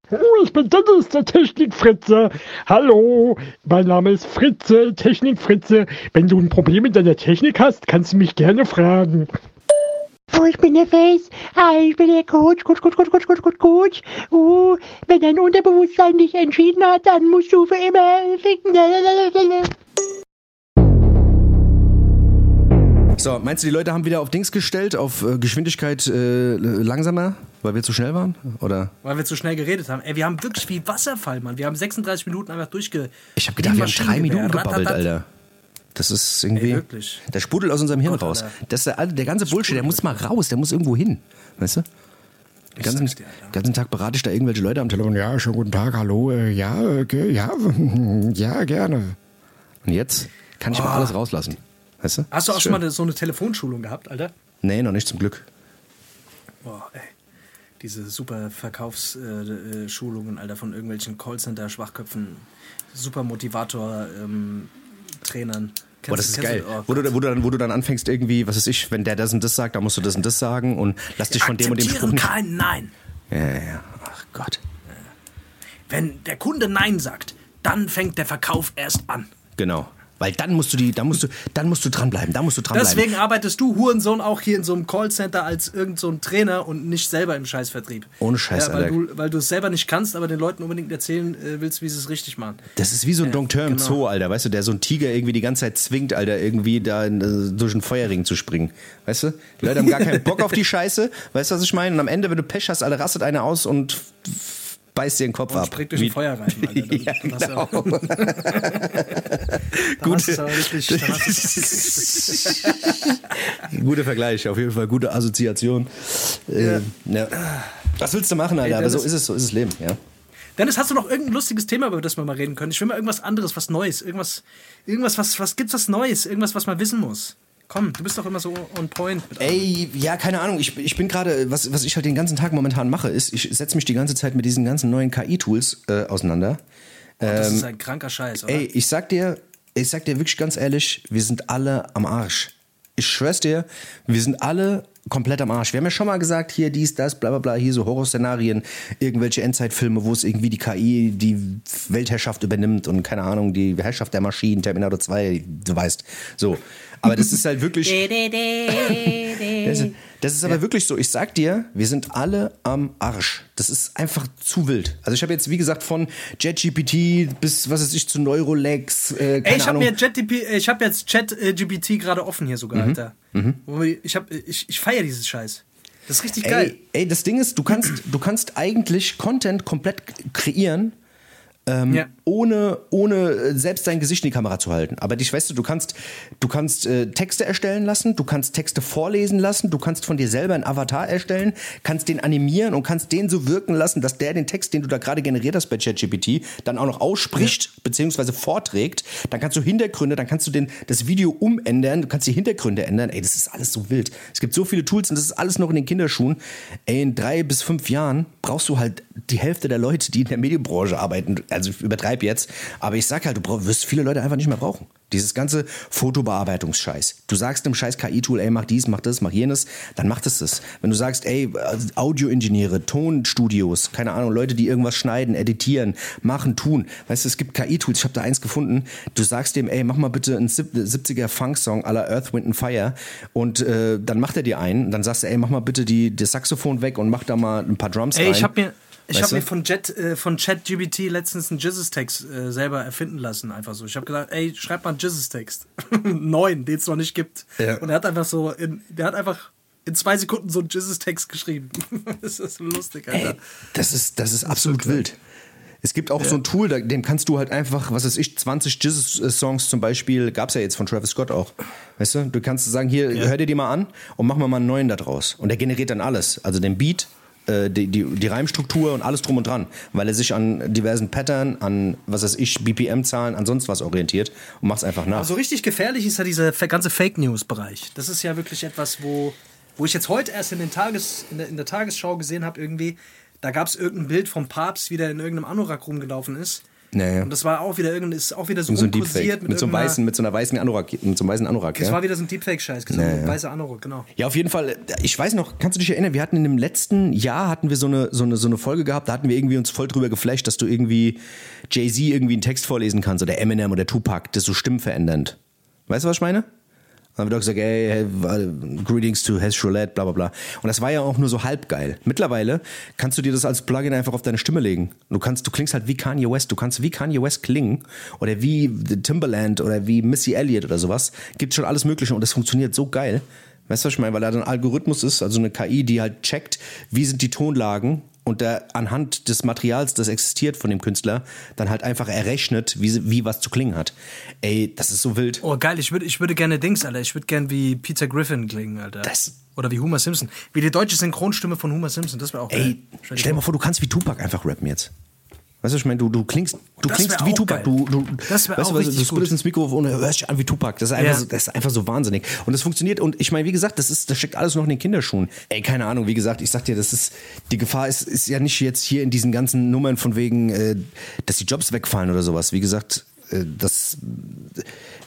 Oh, ich bin Dennis, der Technikfritze. Hallo, mein Name ist Fritze, Technikfritze. Wenn du ein Problem mit deiner Technik hast, kannst du mich gerne fragen. Oh, ich bin der Face. Hi, ich bin der Coach. Coach, Coach, Coach, Coach, Coach, Coach, Coach. Oh, wenn dein Unterbewusstsein dich entschieden hat, dann musst du für immer ficken. So, meinst du, die Leute haben wieder auf Dings gestellt, auf äh, Geschwindigkeit äh, langsamer, weil wir zu schnell waren? Oder? Weil wir zu schnell geredet haben. Ey, wir haben wirklich wie Wasserfall, Mann. Wir haben 36 Minuten einfach durchge... Ich habe gedacht, wir haben drei Minuten gebabbelt. Alter. Das ist irgendwie. Ey, wirklich. Der sprudelt aus unserem Hirn Gott, raus. Alter. Das der, der ganze Bullshit, der muss mal raus, der muss irgendwo hin. Weißt du? Den ganzen, dir, ganzen Tag berate ich da irgendwelche Leute am Telefon. Ja, schönen guten Tag, hallo. Äh, ja, okay, ja, ja, gerne. Und jetzt kann ich mal alles rauslassen. Weißt du? Hast du auch schon mal so eine Telefonschulung gehabt, Alter? Nee, noch nicht zum Glück. Boah, ey. Diese super Verkaufsschulungen, äh, Schulungen, Alter, von irgendwelchen Callcenter-Schwachköpfen, super Motivator-Trainern. Boah, das ist geil. wo, du, wo, du dann, wo du dann anfängst irgendwie, was weiß ich, wenn der das und das sagt, dann musst du das und das sagen und lass dich von dem und dem Spruch kein Nein. Ja, ja, ja. Ach Gott. Wenn der Kunde Nein sagt, dann fängt der Verkauf erst an. Genau. Weil dann musst du die, dann musst du, dann musst du dranbleiben, da musst du dranbleiben. Deswegen arbeitest du, Hurensohn, auch hier in so einem Callcenter als irgend so ein Trainer und nicht selber im Scheißvertrieb. Ohne Scheiß, ja, weil, Alter. du, weil du es selber nicht kannst, aber den Leuten unbedingt erzählen äh, willst, wie sie es richtig machen. Das ist wie so ein Dompteur im genau. Zoo, Alter, weißt du, der so einen Tiger irgendwie die ganze Zeit zwingt, Alter, irgendwie da in, äh, durch einen Feuerring zu springen. Weißt du? Die Leute haben gar keinen Bock auf die Scheiße, weißt du, was ich meine? Und am Ende, wenn du Pech hast, Alter, rastet einer aus und beißt dir den Kopf Und ab. springt durch den Wie- Feuerreifen, Alter. Ja, genau. es du- Guter Vergleich, auf jeden Fall gute Assoziation. Ja. ja. Was willst du machen, Alter? Ey, Aber so ist es, so ist das Leben, ja. Dennis, hast du noch irgendein lustiges Thema, über das wir mal reden können? Ich will mal irgendwas anderes, was Neues. Irgendwas, irgendwas was, was gibt's was Neues? Irgendwas, was man wissen muss. Komm, du bist doch immer so on point. Ey, ja, keine Ahnung. Ich, ich bin gerade, was, was ich halt den ganzen Tag momentan mache, ist, ich setze mich die ganze Zeit mit diesen ganzen neuen KI-Tools äh, auseinander. das ist ein kranker Scheiß, oder? ähm, Ey, ich sag dir, ich sag dir wirklich ganz ehrlich, wir sind alle am Arsch. Ich schwör's dir, wir sind alle komplett am Arsch. Wir haben ja schon mal gesagt, hier dies, das, bla bla bla, hier so Horrorszenarien, irgendwelche Endzeitfilme, wo es irgendwie die KI die Weltherrschaft übernimmt und keine Ahnung, die Herrschaft der Maschinen, Terminator 2, du weißt. So. Aber das ist halt wirklich. Das ist, das ist aber wirklich so. Ich sag dir, wir sind alle am Arsch. Das ist einfach zu wild. Also ich habe jetzt, wie gesagt, von JetGPT bis, was weiß ich, zu Neurolex, äh, keine Ey, ich habe äh, ich habe jetzt ChatGPT gerade offen hier sogar, Alter. Wo wir- Ich habe, ich, ich feiere dieses Scheiß. Das ist richtig geil. Ey, ey, das Ding ist, du kannst, du kannst eigentlich Content komplett kreieren, ähm, Ja. Ohne, ohne äh, selbst dein Gesicht in die Kamera zu halten. Aber dich, weißt du, du kannst, du kannst äh, Texte erstellen lassen, du kannst Texte vorlesen lassen, du kannst von dir selber einen Avatar erstellen, kannst den animieren und kannst den so wirken lassen, dass der den Text, den du da gerade generiert hast bei ChatGPT, dann auch noch ausspricht, beziehungsweise vorträgt. Dann kannst du Hintergründe, dann kannst du den, das Video umändern, du kannst die Hintergründe ändern. Ey, das ist alles so wild. Es gibt so viele Tools und das ist alles noch in den Kinderschuhen. Ey, in drei bis fünf Jahren brauchst du halt die Hälfte der Leute, die in der Medienbranche arbeiten. Also ich übertreibe jetzt, aber ich sag halt, du wirst viele Leute einfach nicht mehr brauchen. Dieses ganze Fotobearbeitungsscheiß. Du sagst dem scheiß KI-Tool, ey, mach dies, mach das, mach jenes, dann macht es das. Wenn du sagst, ey, Audioingenieure, Tonstudios, keine Ahnung, Leute, die irgendwas schneiden, editieren, machen, tun. Weißt du, es gibt KI-Tools, ich habe da eins gefunden. Du sagst dem, ey, mach mal bitte einen 70er Funk-Song à la Earth, Wind and Fire und äh, dann macht er dir einen. Dann sagst du, ey, mach mal bitte die, das Saxophon weg und mach da mal ein paar Drums Ey, rein. ich habe mir, ich Weißt hab mir von, Jet, äh, von ChatGPT letztens einen Jizzes-Text äh, selber erfinden lassen. Einfach so. Ich habe gesagt, ey, schreib mal einen Jizzes-Text. Neuen, den es noch nicht gibt. Ja. Und er hat einfach so, in, der hat einfach in zwei Sekunden so einen Jizzes-Text geschrieben. das ist lustig, Alter. Ey, das ist, das ist absolut wild. Es gibt auch so ein Tool, da- dem kannst du halt einfach, was weiß ich, 20 Jesus-Songs zum Beispiel, gab's ja jetzt von Travis Scott auch. Weißt du, du kannst sagen, hier, hör dir die mal an und mach mir mal einen neuen da draus. Und der generiert dann alles. Also den Beat, die, die, die Reimstruktur und alles drum und dran. Weil er sich an diversen Pattern, an, was weiß ich, BPM-Zahlen, an sonst was orientiert und macht's einfach nach. Also richtig gefährlich ist ja dieser ganze Fake News-Bereich. Das ist ja wirklich etwas, wo, wo ich jetzt heute erst in, den Tages, in, der, in der Tagesschau gesehen habe, irgendwie, da gab es irgendein Bild vom Papst, wie der in irgendeinem Anorak rumgelaufen ist. Ja, ja. Und das war auch wieder irgendein, ist auch wieder so, so ein Deepfake. Mit, so einem weißen, mit so einer weißen Anorak, mit so einem weißen Anorak, Das ja? war wieder so ein Deepfake-Scheiß, so Ja, weißer Anorak, genau. Ja, auf jeden Fall. Ich weiß noch, kannst du dich erinnern, wir hatten in dem letzten Jahr hatten wir so eine, so eine, so eine Folge gehabt, da hatten wir irgendwie uns voll drüber geflasht, dass du irgendwie Jay-Z irgendwie einen Text vorlesen kannst oder Eminem oder Tupac, das so stimmenverändernd. Weißt du, was ich meine? Dann haben wir doch gesagt, ey, äh, greetings to Hes Roulette, bla bla bla. Und das war ja auch nur so halb geil. Mittlerweile kannst du dir das als Plugin einfach auf deine Stimme legen. Du kannst, du klingst halt wie Kanye West, du kannst wie Kanye West klingen oder wie Timberland oder wie Missy Elliott oder sowas. Gibt schon alles Mögliche und das funktioniert so geil. Weißt du, was ich meine? Weil da ein Algorithmus ist, also eine KI, die halt checkt, wie sind die Tonlagen und der anhand des Materials, das existiert von dem Künstler, dann halt einfach errechnet, wie, wie was zu klingen hat. Ey, das ist so wild. Oh, geil, ich würde ich würde gerne Dings, Alter. Ich würde gerne wie Peter Griffin klingen, Alter. Das- Oder wie Homer Simpson. Wie die deutsche Synchronstimme von Homer Simpson, das wäre auch Ey, geil. stell dir mal vor, du kannst wie Tupac einfach rappen jetzt. Weißt du, ich meine, du, du klingst, du Das klingst wie Tupac. geil. Du, du, Das weißt auch du, du sprichst ins Mikrofon und hörst dich an wie Tupac. Das ist einfach, Ja. so, das ist einfach so wahnsinnig. Und das funktioniert. Und ich meine, wie gesagt, das, ist, das steckt alles noch in den Kinderschuhen. Ey, keine Ahnung, wie gesagt, ich sag dir, das ist, die Gefahr ist, ist ja nicht jetzt hier in diesen ganzen Nummern von wegen, äh, dass die Jobs wegfallen oder sowas. Wie gesagt, äh, das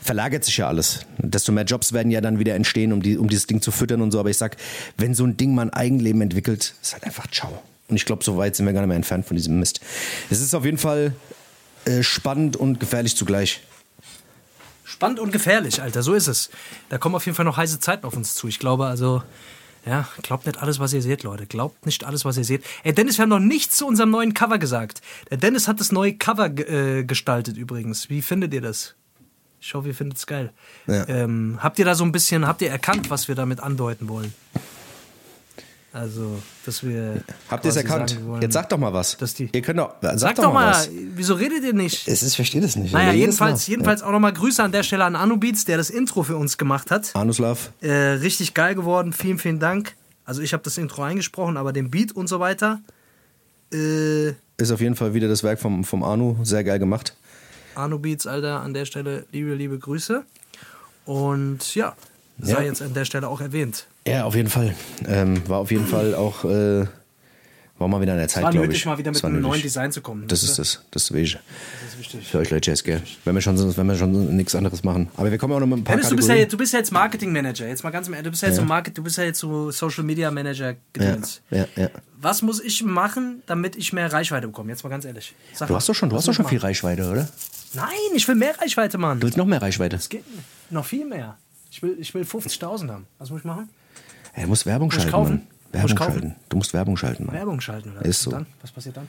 verlagert sich ja alles. Desto mehr Jobs werden ja dann wieder entstehen, um, die, um dieses Ding zu füttern und so. Aber ich sag, wenn so ein Ding mal ein Eigenleben entwickelt, ist halt einfach ciao. Und ich glaube, so weit sind wir gar nicht mehr entfernt von diesem Mist. Es ist auf jeden Fall äh, spannend und gefährlich zugleich. Spannend und gefährlich, Alter, so ist es. Da kommen auf jeden Fall noch heiße Zeiten auf uns zu. Ich glaube also, ja, glaubt nicht alles, was ihr seht, Leute. Glaubt nicht alles, was ihr seht. Ey, Dennis, wir haben noch nichts zu unserem neuen Cover gesagt. Der Dennis hat das neue Cover äh, gestaltet übrigens. Wie findet ihr das? Ich hoffe, ihr findet es geil. Ja. Ähm, habt ihr da so ein bisschen, habt ihr erkannt, was wir damit andeuten wollen? Also, dass wir. Habt ihr es erkannt? wollen, Jetzt sagt doch mal was. dass die- ihr könnt doch, sag, Sag doch mal, was. wieso redet ihr nicht? Es ist, ich verstehe das nicht. Naja, jedenfalls, jedenfalls auch nochmal Grüße an der Stelle an Anubeats, der das Intro für uns gemacht hat. Ja. Anuslav. Äh, richtig geil geworden, vielen, vielen Dank. Also ich habe das Intro eingesprochen, aber den Beat und so weiter. Äh, Ist auf jeden Fall wieder das Werk vom, vom Anu. Sehr geil gemacht. Anubeats, Alter, an der Stelle liebe, liebe Grüße. Und ja, sei Ja. jetzt an der Stelle auch erwähnt. Ja, auf jeden Fall. Ähm, war auf jeden Fall auch, äh, war mal wieder an der Zeit, War glaube nötig, ich. mal wieder Es mit war einem neuen nötig. Design zu kommen. Das ist das. Das ist wichtig. Das ist wichtig. Für euch Leute, gell? Wenn wir schon, wenn wir schon nichts anderes machen. Aber wir kommen auch noch mit ein paar Dennis, du bist, ja, jetzt- du bist ja jetzt Marketing Manager. Jetzt mal ganz im Ernst, du bist ja jetzt so Market, du bist ja jetzt so Social Media Manager ja, gedöns. ja, ja. Was muss ich machen, damit ich mehr Reichweite bekomme? Jetzt mal ganz ehrlich. Sag Du mal, hast doch schon, du hast doch schon viel? Reichweite, oder? Nein, ich will mehr Reichweite, Mann. Du willst noch mehr Reichweite. Das geht. Noch viel mehr. Ich will, ich will 50.000 haben. Was muss ich machen? Ey, du musst Werbung ich schalten, kaufen? Muss Werbung schalten. Du musst Werbung schalten, Mann. Werbung schalten. Oder? Ist so. Dann? Was passiert dann?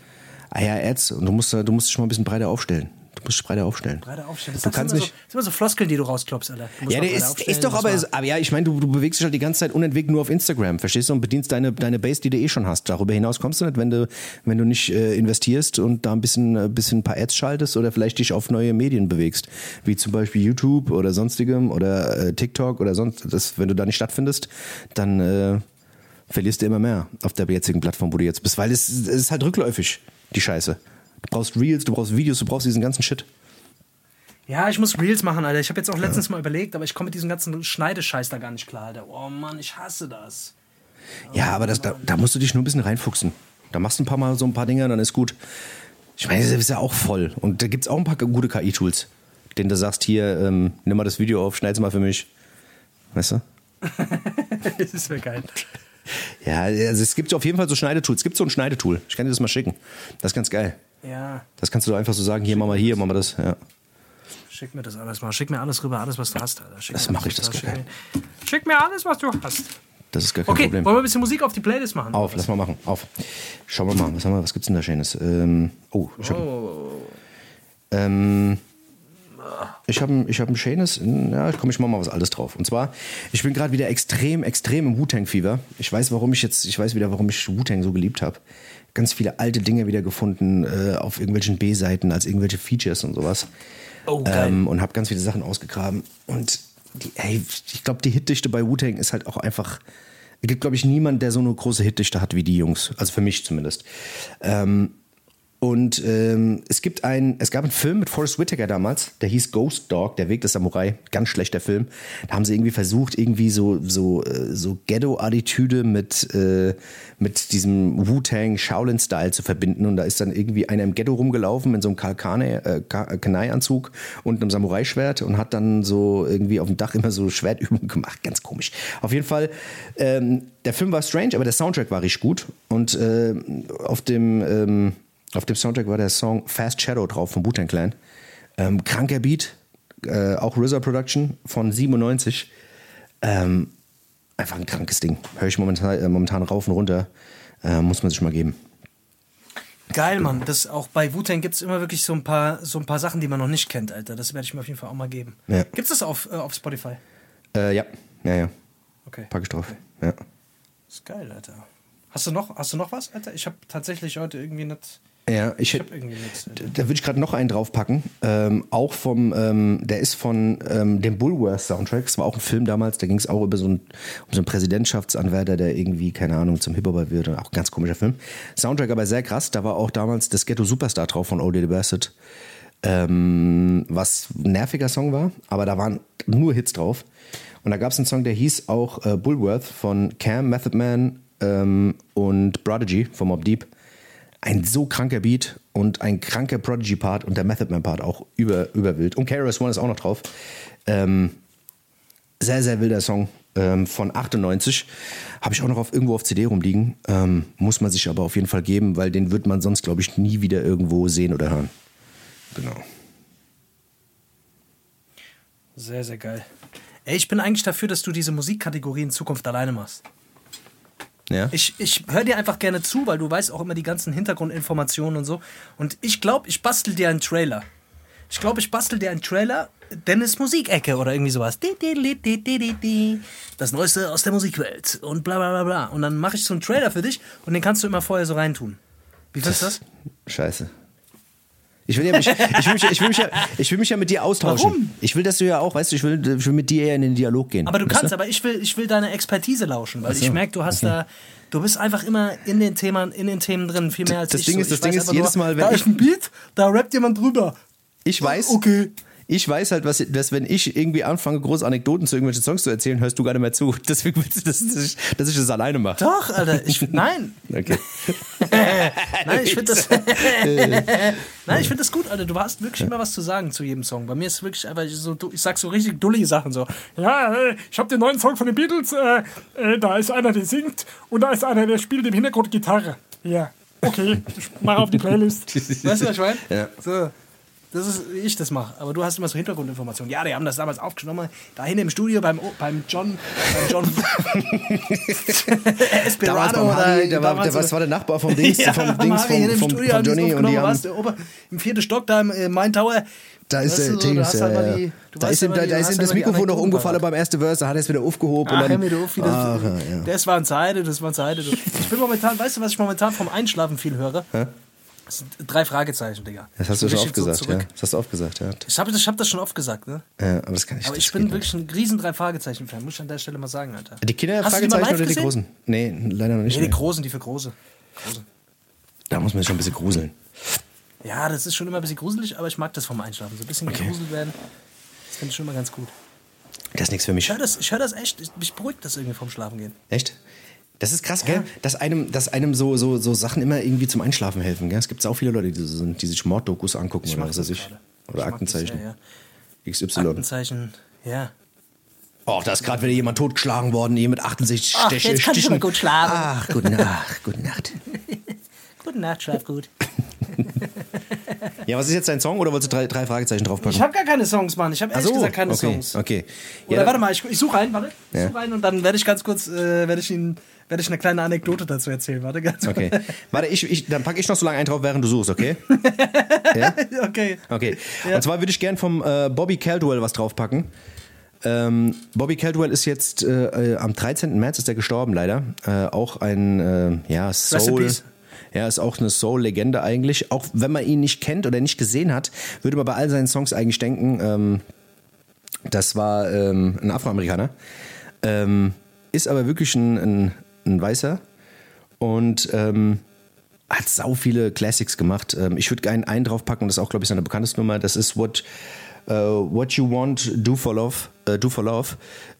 Ah ja, Ads. Und du musst, du musst dich mal ein bisschen breiter aufstellen. Du musst breiter aufstellen. Breiter aufstellen. Das Du sind kannst immer nicht. So, immer so Floskeln, die du rausklopfst, Alter. Ja, der ist, ist doch aber, ist, aber ja, ich meine, du, du bewegst dich halt die ganze Zeit unentwegt nur auf Instagram, verstehst du? Und bedienst deine, deine Base, die du eh schon hast. Darüber hinaus kommst du nicht, wenn du, wenn du nicht äh, investierst und da ein bisschen, äh, bisschen ein paar Ads schaltest oder vielleicht dich auf neue Medien bewegst, wie zum Beispiel YouTube oder sonstigem oder äh, TikTok oder sonst, das, wenn du da nicht stattfindest, dann äh, verlierst du immer mehr auf der jetzigen Plattform, wo du jetzt bist, weil es, es ist halt rückläufig, die Scheiße. Du brauchst Reels, du brauchst Videos, du brauchst diesen ganzen Shit. Ja, ich muss Reels machen, Alter. Ich habe jetzt auch letztens mal überlegt, aber ich komme mit diesem ganzen Schneidescheiß da gar nicht klar, Alter. Oh Mann, ich hasse das. Ja, aber das, da, da musst du dich nur ein bisschen reinfuchsen. Da machst du ein paar Mal so ein paar Dinge, dann ist gut. Ich meine, das ist ja auch voll. Und da gibt es auch ein paar gute KI-Tools, denen du sagst, hier, ähm, nimm mal das Video auf, schneid's mal für mich. Weißt du? das wäre geil. Ja, also es gibt auf jeden Fall so Schneidetools. Es gibt so ein Schneidetool. Ich kann dir das mal schicken. Das ist ganz geil. Ja, Das kannst du einfach so sagen, hier, mach mal hier, mach mal das. Ja. schick mir das alles mal. Schick mir alles rüber, alles, was du hast, Alter. Schick Das mir mach alles, ich, das hast. Schick mir, schick mir alles, was du hast. Das ist gar kein Okay, Problem. wollen wir ein bisschen Musik auf die Playlist machen? Auf, lass mal machen. Auf. Schauen wir mal, was haben wir, was gibt's denn da Schönes? Ähm, oh, ich hab, ähm, ich habe ich hab ein schönes, ja, komm, ich mach mal was Altes drauf. Und zwar, ich bin gerade wieder extrem, extrem im Wu-Tang-Fieber. Ich weiß, warum ich jetzt, ich weiß wieder, warum ich Wu-Tang so geliebt habe. Ganz viele alte Dinge wieder gefunden äh, auf irgendwelchen B-Seiten als irgendwelche Features und sowas. Oh, geil. Ähm, und habe ganz viele Sachen ausgegraben. Und die, ey, ich glaube, die Hitdichte bei Wu-Tang ist halt auch einfach. Es gibt, glaube ich, niemand, der so eine große Hitdichte hat wie die Jungs. Also für mich zumindest. Ähm, und ähm, es gibt ein, es gab einen Film mit Forrest Whitaker damals, der hieß Ghost Dog, der Weg des Samurai, ganz schlechter Film. Da haben sie irgendwie versucht, irgendwie so so äh, so Ghetto-Attitüde mit äh, mit diesem Wu-Tang Shaolin-Style zu verbinden. Und da ist dann irgendwie einer im Ghetto rumgelaufen in so einem Kalkane, äh, Ka- Kanai-Anzug und einem Samurai-Schwert und hat dann so irgendwie auf dem Dach immer so Schwertübungen gemacht. Ganz komisch. Auf jeden Fall, ähm, der Film war strange, aber der Soundtrack war richtig gut. Und äh, auf dem ähm, auf dem Soundtrack war der Song Fast Shadow drauf vom Wu-Tang Clan. Ähm, kranker Beat, äh, auch RZA Production von 97. Ähm, einfach ein krankes Ding. Höre ich momentan, äh, momentan rauf und runter. Äh, muss man sich mal geben. Geil, Mann. Das, auch bei Wu-Tang gibt es immer wirklich so ein, paar, so ein paar Sachen, die man noch nicht kennt, Alter. Das werde ich mir auf jeden Fall auch mal geben. Ja. Gibt es das auf, äh, auf Spotify? Äh, ja, ja, ja. Okay. Pack ich drauf. Okay. Ja. Das ist geil, Alter. Hast du noch, hast du noch was, Alter? Ich habe tatsächlich heute irgendwie nicht. Ja, ich Ich habe irgendwie nichts. Da würde ich gerade noch einen draufpacken. Ähm, auch vom, ähm, der ist von ähm, dem Bulworth Soundtrack. Das war auch ein Film damals, da ging es auch über so einen, um so einen Präsidentschaftsanwärter, der irgendwie, keine Ahnung, zum Hip-Hopper wird. Auch ein ganz komischer Film. Soundtrack aber sehr krass. Da war auch damals das Ghetto Superstar drauf von Oldie the Bassett. Ähm, was ein nerviger Song war, aber da waren nur Hits drauf. Und da gab es einen Song, der hieß auch äh, Bulworth von Cam, Method Man ähm, und Prodigy von Mob Deep ein so kranker Beat und ein kranker Prodigy-Part und der Method Man-Part auch über, überwild. Und KRS One ist auch noch drauf. Ähm, sehr, sehr wilder Song ähm, von 98. Habe ich auch noch auf, irgendwo auf CD rumliegen. Ähm, muss man sich aber auf jeden Fall geben, weil den wird man sonst, glaube ich, nie wieder irgendwo sehen oder hören. Genau. Sehr, sehr geil. Ey, ich bin eigentlich dafür, dass du diese Musikkategorie in Zukunft alleine machst. Ja? Ich, ich höre dir einfach gerne zu, weil du weißt auch immer die ganzen Hintergrundinformationen und so. Und ich glaube, ich bastel dir einen Trailer. Ich glaube, ich bastel dir einen Trailer, Dennis Musikecke oder irgendwie sowas. Das Neueste aus der Musikwelt und bla bla bla bla. Und dann mache ich so einen Trailer für dich und den kannst du immer vorher so reintun. Wie findest du das? Scheiße. Ich will, ja mich, ich, will mich, ich, will mich ja, ich will mich ja mit dir austauschen. Warum? Ich will, dass du ja auch, weißt du, ich will, ich will mit dir eher in den Dialog gehen. Aber du weißt kannst, aber ich will, ich will deine Expertise lauschen, weil so, ich merke, du hast da, du bist einfach immer in den Themen, in den Themen drin, viel mehr als Das ich. Ding so. ist- das Ding ist, jedes nur, Mal, wenn da ist ein Beat, da rappt jemand drüber. Ich weiß, Okay. Ich weiß halt, was, dass wenn ich irgendwie anfange, große Anekdoten zu irgendwelchen Songs zu erzählen, hörst du gar nicht mehr zu. Deswegen willst du, dass, dass, ich, dass ich das alleine mache. Doch, Alter, ich, nein, Okay. nein, ich finde das, nein, ich finde das gut, Alter. Du hast wirklich immer was zu sagen zu jedem Song. Bei mir ist es wirklich einfach so, ich sag so richtig dullige Sachen so. Ja, ich habe den neuen Song von den Beatles. Äh, äh, da ist einer, der singt und da ist einer, der spielt im Hintergrund Gitarre. Ja, okay, ich mach auf die Playlist. Weißt du, was ich meine? Ja. So. Das ist, wie ich das mache. Aber du hast immer so Hintergrundinformationen. Ja, die haben das damals aufgenommen. Da hinten im Studio beim, beim John. Beim John. Damals Esperado beim Harry, der war, damals der, was war der Nachbar vom Dings, ja, vom Dings, vom, im vom, vom das Johnny und die haben, warst ober, im vierten Stock da im äh, Main Tower. da ist der Dings, ja, halt ja. du da ist ihm, halt ihm halt das Mikrofon noch umgefallen beim ersten Verse, da hat er es wieder aufgehoben Ach, und dann, auf, wie das, Ach, ja, ja. das war ein Seite, das war ein Seite. Du. Ich bin momentan, weißt du, was ich momentan vom Einschlafen viel höre? Das sind drei Fragezeichen, Digga. Das hast du schon oft so gesagt, ja. Das hast du oft gesagt, ja. Ich habe ich hab das schon oft gesagt, ne? ja aber das kann ich Aber das ich bin nicht. wirklich ein riesen drei Fragezeichen-Fan, muss ich an der Stelle mal sagen, Alter. Die Kinder Hast die Fragezeichen live oder die gesehen? großen? Nee, leider noch nicht. Nee, die. Großen, die für Große. Große. Da muss man sich schon ein bisschen gruseln. Ja, das ist schon immer ein bisschen gruselig, aber ich mag das vom Einschlafen. So ein bisschen Okay. gegruselt werden. Das finde ich schon immer ganz gut. Das ist nichts für mich. Ich höre das, ich hör das echt, ich- mich beruhigt das irgendwie vom Schlafen gehen. Echt? Das ist krass, gell? Dass einem, dass einem so, so, so Sachen immer irgendwie zum Einschlafen helfen, gell? Es gibt auch viele Leute, die, so sind, die sich Morddokus angucken Ich oder was weiß ich. Oder Ich Aktenzeichen. Das, ja, ja. XY. Aktenzeichen, ja. Oh, da ist gerade wieder jemand totgeschlagen worden, hier mit 68 Ach, Steche, jetzt kann ich aber gut schlafen. Ach, gute Nacht, gute Nacht. Gute Nacht, schlaf gut. Ja, was ist jetzt dein Song oder wolltest du drei, drei Fragezeichen draufpacken? Ich habe gar keine Songs, Mann. Ich habe ehrlich so, gesagt keine okay, Songs. Okay. Oder Ja, warte mal, ich, ich suche rein, warte. Ich Ja. suche rein und dann werde ich ganz kurz, äh, werde ich Ihnen, werde ich eine kleine Anekdote dazu erzählen. Warte ganz. Okay. Warte, ich, ich, dann packe ich noch so lange einen drauf, während du suchst, okay? ja? okay. Okay. Ja. Und zwar würde ich gern vom äh, Bobby Caldwell was draufpacken. Ähm, Bobby Caldwell ist jetzt äh, äh, am 13. März ist er gestorben, leider. Äh, auch ein äh, ja, Soul. Ja, ist auch eine Soul-Legende eigentlich. Auch wenn man ihn nicht kennt oder nicht gesehen hat, würde man bei all seinen Songs eigentlich denken, ähm, das war ähm, ein Afroamerikaner. Ähm, ist aber wirklich ein, ein, ein Weißer und ähm, hat sau viele Classics gemacht. Ähm, ich würde einen, einen draufpacken, das ist auch, glaube ich, seine bekannteste Nummer. Das ist What, äh, What You Want, Do for Love. Äh, Do for Love.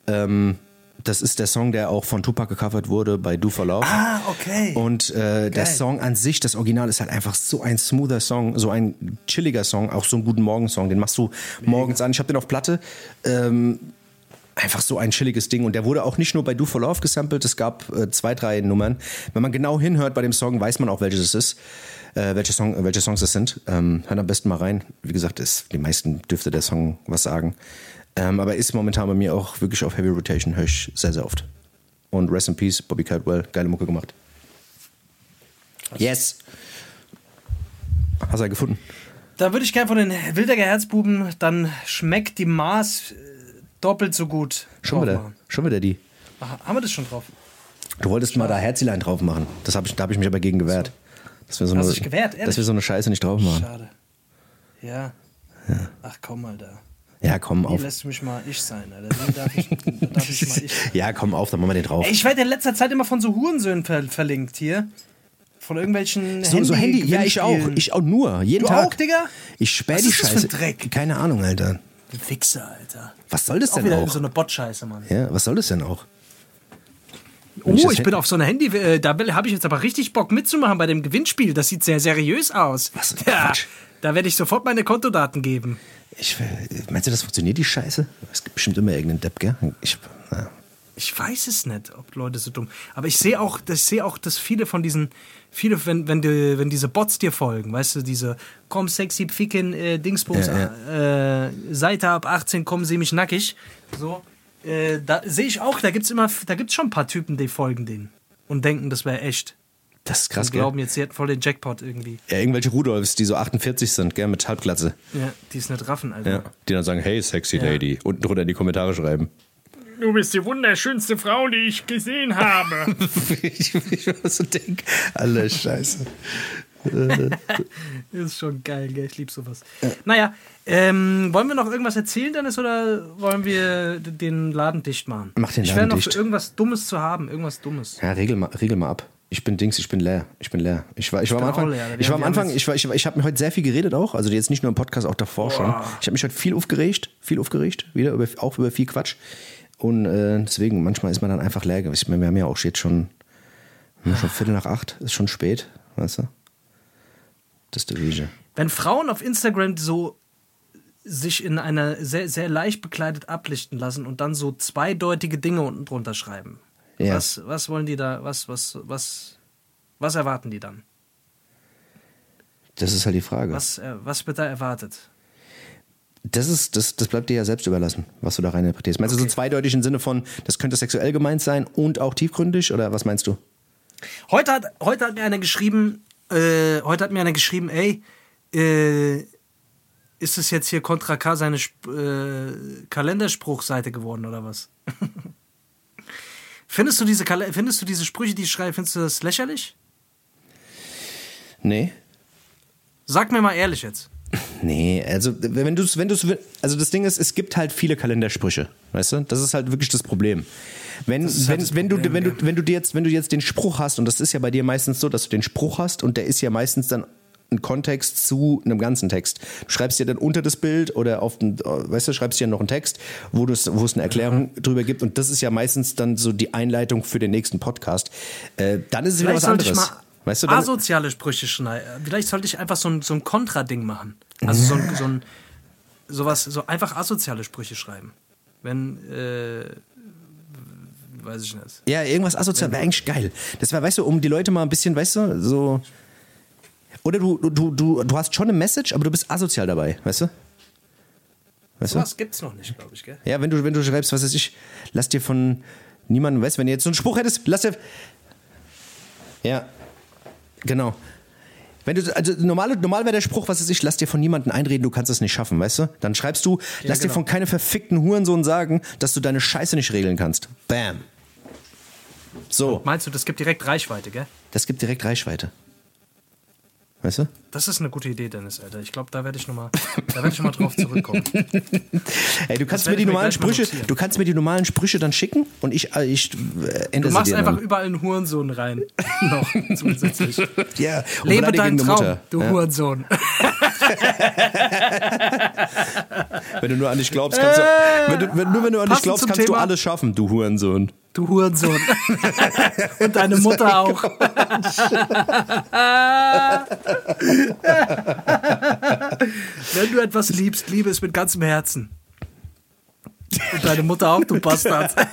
Ähm, das ist der Song, der auch von Tupac gecovert wurde bei Do for Love. Ah, okay. Und äh, der. Song an sich, das Original, ist halt einfach so ein smoother Song, so ein chilliger Song, auch so ein guten Morgensong. Den machst du morgens an. Ich habe den auf Platte. Ähm, einfach so ein chilliges Ding. Und der wurde auch nicht nur bei Do for Love gesampelt, es gab äh, zwei, drei Nummern. Wenn man genau hinhört bei dem Song, weiß man auch, welches es ist, äh, welche, Song, welche Songs es sind. Ähm, hört am besten mal rein. Wie gesagt, ist, die meisten dürfte der Song was sagen. Ähm, aber ist momentan bei mir auch wirklich auf Heavy Rotation, höre ich sehr, sehr oft. Und Rest in Peace, Bobby Caldwell, geile Mucke gemacht. Yes. Hast du gefunden? Da würde ich gerne von den Wildecker Herzbuben, dann schmeckt die Maß doppelt so gut. Schon wieder, machen. schon wieder die. Aha, Haben wir das schon drauf? Du wolltest mal da Herzilein drauf machen. Das hab ich, da habe ich mich aber gegen gewehrt. Dass wir so eine, ehrlich? dass wir so eine Scheiße nicht drauf machen. Schade. Ja. Ach komm, Alter. Ja, komm Wie auf. lässt du mich mal ich sein, Alter? Wie darf ich, darf ich mal ich Ja, komm auf, dann machen wir den drauf. Ey, ich werde in letzter Zeit immer von so Hurensöhnen ver verlinkt hier. Von irgendwelchen so, so Handy, ja, ich auch. Ich auch nur. Jeden Du Tag. auch, Digga? Ich sperr Was die ist das für Scheiße. ein Dreck? Keine Ahnung, Alter. Wichser, Alter. Was soll das Auch denn wieder auch? so eine Bot-Scheiße, Mann. Ja, was soll das denn auch? Oh, ich bin auf so einer Handy, äh, da habe ich jetzt aber richtig Bock mitzumachen bei dem Gewinnspiel. Das sieht sehr seriös aus. Was ein Ja, da werde ich sofort meine Kontodaten geben. Ich, meinst du, das funktioniert, die Scheiße? Es gibt bestimmt immer irgendeinen Depp, gell? Ich, na. Ich weiß es nicht, ob Leute so dumm. Aber ich sehe auch, ich sehe auch, dass viele von diesen, viele, wenn, wenn, die, wenn diese Bots dir folgen, weißt du, diese komm sexy Ficken äh, Dingsbums, Ja, Äh, Seite ab 18, komm, seh mich nackig. So, äh, da sehe ich auch, da gibt's immer, da gibt's schon ein paar Typen, die folgen denen und denken, das wäre echt. Das ist Und krass, gell? glauben jetzt, sie hätten voll den Jackpot irgendwie. Ja, irgendwelche Rudolfs, die so 48 sind, gell, mit Halbglatze. Ja, die ist nicht raffen, Alter. Ja. Die dann sagen, hey, sexy Ja. lady. Unten drunter in die Kommentare schreiben. Du bist die wunderschönste Frau, die ich gesehen habe. ich, ich so denk, alle Scheiße. Ist schon geil, gell? Ich lieb sowas. Naja, ähm, wollen wir noch irgendwas erzählen, Dennis, oder wollen wir den Laden dicht machen? Mach den ich Laden wäre noch dicht. irgendwas Dummes zu haben, irgendwas Dummes. Ja, regel mal, regel mal ab. Ich bin Dings, ich bin leer. Ich bin leer. Ich war, ich war am Anfang, leer. Ich war am Anfang, ich war, ich, war- ich habe mir heute sehr viel geredet auch. Also jetzt nicht nur im Podcast, auch davor schon. Ich habe mich heute viel aufgeregt, viel aufgeregt, wieder über, auch über viel Quatsch. Und äh, deswegen, manchmal ist man dann einfach leer. Ich meine, wir haben ja auch jetzt schon, schon Viertel nach acht, ist schon spät, weißt du? Das ist der Wege. Wenn Frauen auf Instagram so sich in einer sehr, sehr leicht bekleidet ablichten lassen und dann so zweideutige Dinge unten drunter schreiben. Ja. Was, was wollen die da, was, was, was, was erwarten die dann? Das ist halt die Frage. Was, äh, was wird da erwartet? Das ist, das, das bleibt dir ja selbst überlassen, was du da rein interpretierst. Meinst du so zweideutig im Sinne von, das könnte sexuell gemeint sein und auch tiefgründig oder was meinst du? Heute hat, heute hat mir einer geschrieben, äh, heute hat mir einer geschrieben, ey, äh, ist es jetzt hier Contra K seine äh, Kalenderspruchseite geworden oder was? findest, du diese Kale findest du diese Sprüche, die ich schreibe, findest du das lächerlich? Nee. Sag mir mal ehrlich jetzt. Nee, also wenn du wenn du's, also das Ding ist, es gibt halt viele Kalendersprüche, weißt du? Das ist halt wirklich das Problem. Wenn, wenn, halt das wenn, du, Problem, wenn, du, ja. wenn du dir jetzt, wenn du jetzt den Spruch hast, und das ist ja bei dir meistens so, dass du den Spruch hast und der ist ja meistens dann ein Kontext zu einem ganzen Text. Du schreibst dir dann unter das Bild oder auf den, weißt du, schreibst dir noch einen Text, wo, du es- wo es eine Erklärung drüber gibt und das ist ja meistens dann so die Einleitung für den nächsten Podcast. Äh, dann ist es wieder Vielleicht was sollte ich anderes. mal Weißt du, asoziale Sprüche schneiden. Vielleicht sollte ich einfach so ein, so ein Kontra-Ding machen. Also so ein, so ein sowas, so einfach asoziale Sprüche schreiben. Wenn, äh, weiß ich nicht. Ja, irgendwas asozial wäre eigentlich geil. Das wäre, weißt du, um die Leute mal ein bisschen, weißt du, so. Oder du, du, du, du hast schon eine Message, aber du bist asozial dabei, weißt du? Weißt du? Sowas gibt's noch nicht, glaube ich, gell? Ja, wenn du, wenn du schreibst, was weiß ich, lass dir von niemandem, weißt du, wenn du jetzt so einen Spruch hättest, lass dir. Ja, genau. Wenn du, also normal, normal wäre der Spruch, was weiß ich, lass dir von niemandem einreden, du kannst es nicht schaffen, weißt du? Dann schreibst du, lass dir genau. von keinem verfickten Hurensohn sagen, dass du deine Scheiße nicht regeln kannst. Bam. So, Meinst du, das gibt direkt Reichweite, gell? das gibt direkt Reichweite. Weißt du? Das ist eine gute Idee, Dennis, Alter. Ich glaube, da werde ich nochmal noch drauf zurückkommen. Ey, du kannst mir die mir normalen mal Sprüche, du kannst mir die normalen Sprüche dann schicken und ich, äh, ich äh, Du machst einfach dann. überall einen Hurensohn rein. Noch zusätzlich. Ja, Lebe deinen Traum, Mutter. du ja. Hurensohn. Wenn du nur an dich glaubst, kannst du, wenn du, wenn, nur wenn du an dich glaubst, kannst du Thema. alles schaffen, du Hurensohn. Du Hurensohn. Und deine Mutter auch. Wenn du etwas liebst, liebe es mit ganzem Herzen. Und deine Mutter auch, du Bastard.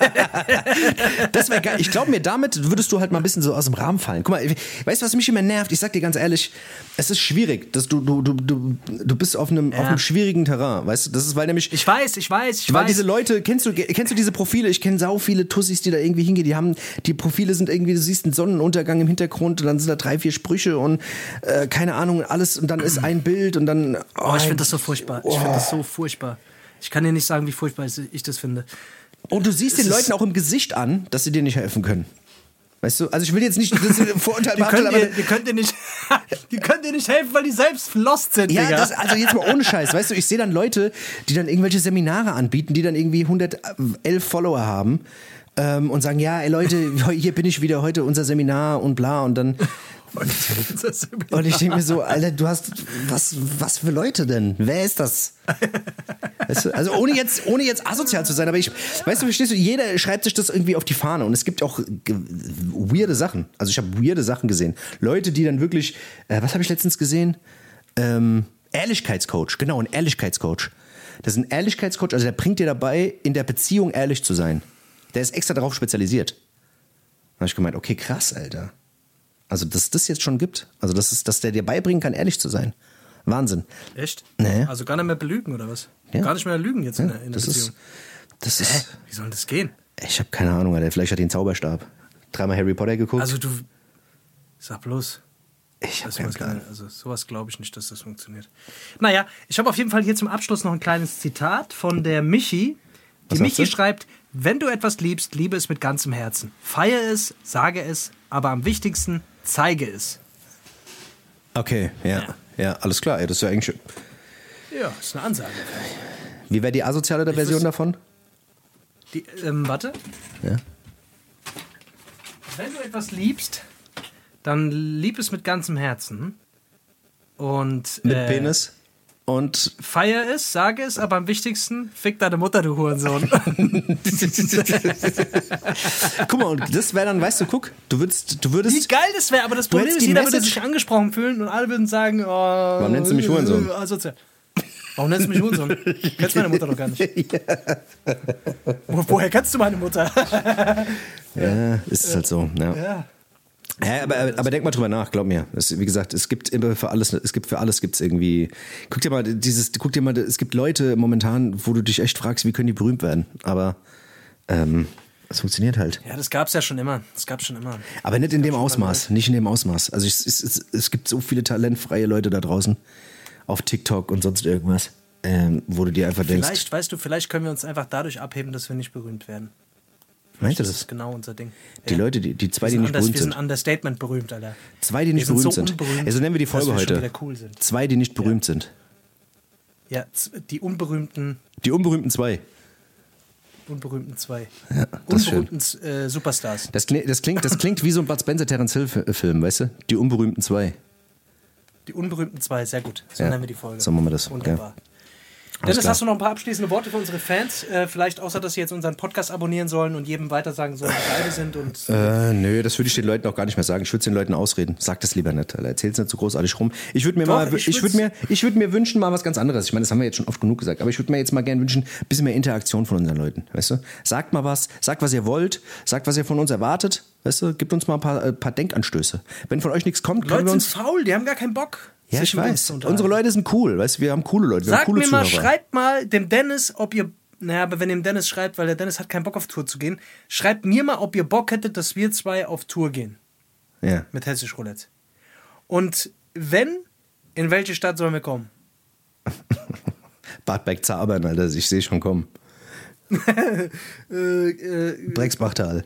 Das wäre geil. Ich glaube mir, damit würdest du halt mal ein bisschen so aus dem Rahmen fallen. Guck mal, weißt du, was mich immer nervt? Ich sag dir ganz ehrlich, es ist schwierig. Dass du, du, du, du, du bist auf einem, auf einem schwierigen Terrain, weißt du? Das ist, weil nämlich. Ich weiß, ich weiß, ich weil weiß. diese Leute, kennst du, kennst du diese Profile? Ich kenne sau viele Tussis, die da irgendwie hingehen. Die haben, die Profile sind irgendwie, du siehst einen Sonnenuntergang im Hintergrund und dann sind da drei, vier Sprüche und äh, keine Ahnung, alles und dann ist ein Bild und dann. Oh, ich finde das so furchtbar. Ich finde das so furchtbar. Ich kann dir nicht sagen, wie furchtbar ich das finde. Und du siehst Es den Leuten auch im Gesicht an, dass sie dir nicht helfen können. Weißt du, also ich will jetzt nicht das Vorurteil können, aber die, können dir nicht, die können dir nicht helfen, weil die selbst lost sind, ja, das, also jetzt mal ohne Scheiß, weißt du, ich sehe dann Leute, die dann irgendwelche Seminare anbieten, die dann irgendwie 111 Follower haben ähm, und sagen, ja, ey Leute, hier bin ich wieder heute unser Seminar und bla und dann und ich denke mir so, Alter, du hast was was für Leute denn? Wer ist das? Weißt du, also ohne jetzt ohne jetzt asozial zu sein, aber ich weißt du, verstehst du, jeder schreibt sich das irgendwie auf die Fahne und es gibt auch weirde Sachen. Also ich habe weirde Sachen gesehen. Leute, die dann wirklich äh, was habe ich letztens gesehen? Ähm, Ehrlichkeitscoach, genau, ein Ehrlichkeitscoach. Das ist ein Ehrlichkeitscoach, also der bringt dir dabei, in der Beziehung ehrlich zu sein. Der ist extra darauf spezialisiert. Da habe ich gemeint, okay, krass, Alter. Also, dass es das jetzt schon gibt. Also, dass, es, dass der dir beibringen kann, ehrlich zu sein. Wahnsinn. Echt? Nee. Also gar nicht mehr belügen oder was? Ja. Gar nicht mehr lügen jetzt in Ja, der, in der das Beziehung. ist. Das Hä? ist. Wie soll das gehen? Ich habe keine Ahnung, Alter. Vielleicht hat er den Zauberstab. Dreimal Harry Potter geguckt. Also du. Sag bloß. ich habe Plan. kann- also sowas glaube ich nicht, dass das funktioniert. Naja, ich habe auf jeden Fall hier zum Abschluss noch ein kleines Zitat von der Michi. Die Was Michi schreibt, wenn du etwas liebst, liebe es mit ganzem Herzen. Feiere es, sage es, aber am wichtigsten, zeige es. Okay, ja. ja. alles klar. Ey, das ist ja eigentlich. schön. Ja, ist eine Ansage. Wie wäre die asoziale der Version davon? Die, ähm, warte. Ja. Wenn du etwas liebst, dann lieb es mit ganzem Herzen. Und Mit äh, Penis und Feier es, sage es, aber am wichtigsten, fick deine Mutter, du Hurensohn. guck mal, und das wäre dann, weißt du, guck, du würdest, du Wie würdest, geil das wäre, aber das Problem ist, jeder würde Message- sich angesprochen fühlen und alle würden sagen, oh, Warum nennst du mich Hurensohn? Asozial. Warum nennst du mich Hurensohn? Du kennst meine Mutter noch gar nicht. Wo, woher kennst du meine Mutter? ja, ist halt so, ja. ja. Ja, aber, aber, denk mal drüber nach, glaub mir. Es, wie gesagt, es gibt immer für alles, es gibt für alles gibt's irgendwie. Guck dir mal dieses, guck dir mal, es gibt Leute momentan, wo du dich echt fragst, wie können die berühmt werden. Aber ähm, es funktioniert halt. ja, das gab's ja schon immer. Das gab's schon immer. Aber nicht in dem Ausmaß, nicht in dem Ausmaß. Also es, es, es, es gibt so viele talentfreie Leute da draußen auf TikTok und sonst irgendwas, ähm, wo du dir einfach denkst, Vielleicht, weißt du, vielleicht können wir uns einfach dadurch abheben, dass wir nicht berühmt werden. Meinst du Das das? ist genau unser Ding. Die Ja. Leute, die, die zwei, wir die sind, nicht anders, berühmt wir sind sind. Understatement berühmt, Alter. Zwei, die nicht wir berühmt so sind. Also nennen wir die Folge wir heute. cool. Zwei, die nicht berühmt sind. Ja, die unberühmten, Die unberühmten zwei. unberühmten zwei. Ja, das ist schön. unberühmten äh, Superstars. Das, kli- das, klingt, das klingt wie so ein Bud Spencer Terence Hill Fi- Film, weißt du? Die unberühmten zwei. Die unberühmten zwei, sehr gut. So Ja, nennen wir die Folge. so machen wir das, Wunderbar. Alles Dennis, hast du noch ein paar abschließende Worte für unsere Fans? Äh, vielleicht außer, dass sie jetzt unseren Podcast abonnieren sollen und jedem weiter sagen sollen, wie wir sind und Äh, nö, das würde ich den Leuten auch gar nicht mehr sagen. Ich würde es den Leuten ausreden. Sag das lieber nicht, Alter. Erzähl's nicht so großartig rum. Ich würde mir Doch, mal, ich ich würde mir, ich würde mir wünschen mal was ganz anderes. Ich meine, das haben wir jetzt schon oft genug gesagt, aber ich würde mir jetzt mal gerne wünschen, ein bisschen mehr Interaktion von unseren Leuten, weißt du? Sagt mal was, sagt was ihr wollt, sagt was ihr von uns erwartet, weißt du? Gibt uns mal ein paar, äh, paar Denkanstöße. Wenn von euch nichts kommt, können Leute wir sind uns faul, die haben gar keinen Bock. Ja, ich weiß. Unsere Leute sind cool, weißt du? Wir haben coole Leute, wir haben Sagt coole mir mal, Zuhörer. schreibt mal dem Dennis, ob ihr. Naja, aber wenn ihr dem Dennis schreibt, weil der Dennis hat keinen Bock auf Tour zu gehen, schreibt mir mal, ob ihr Bock hättet, dass wir zwei auf Tour gehen Ja. mit Hessisch Roulette. Und wenn, in welche Stadt sollen wir kommen? Bad Bergzabern, Alter, ich sehe schon kommen. Äh, äh, Drecksbachtal.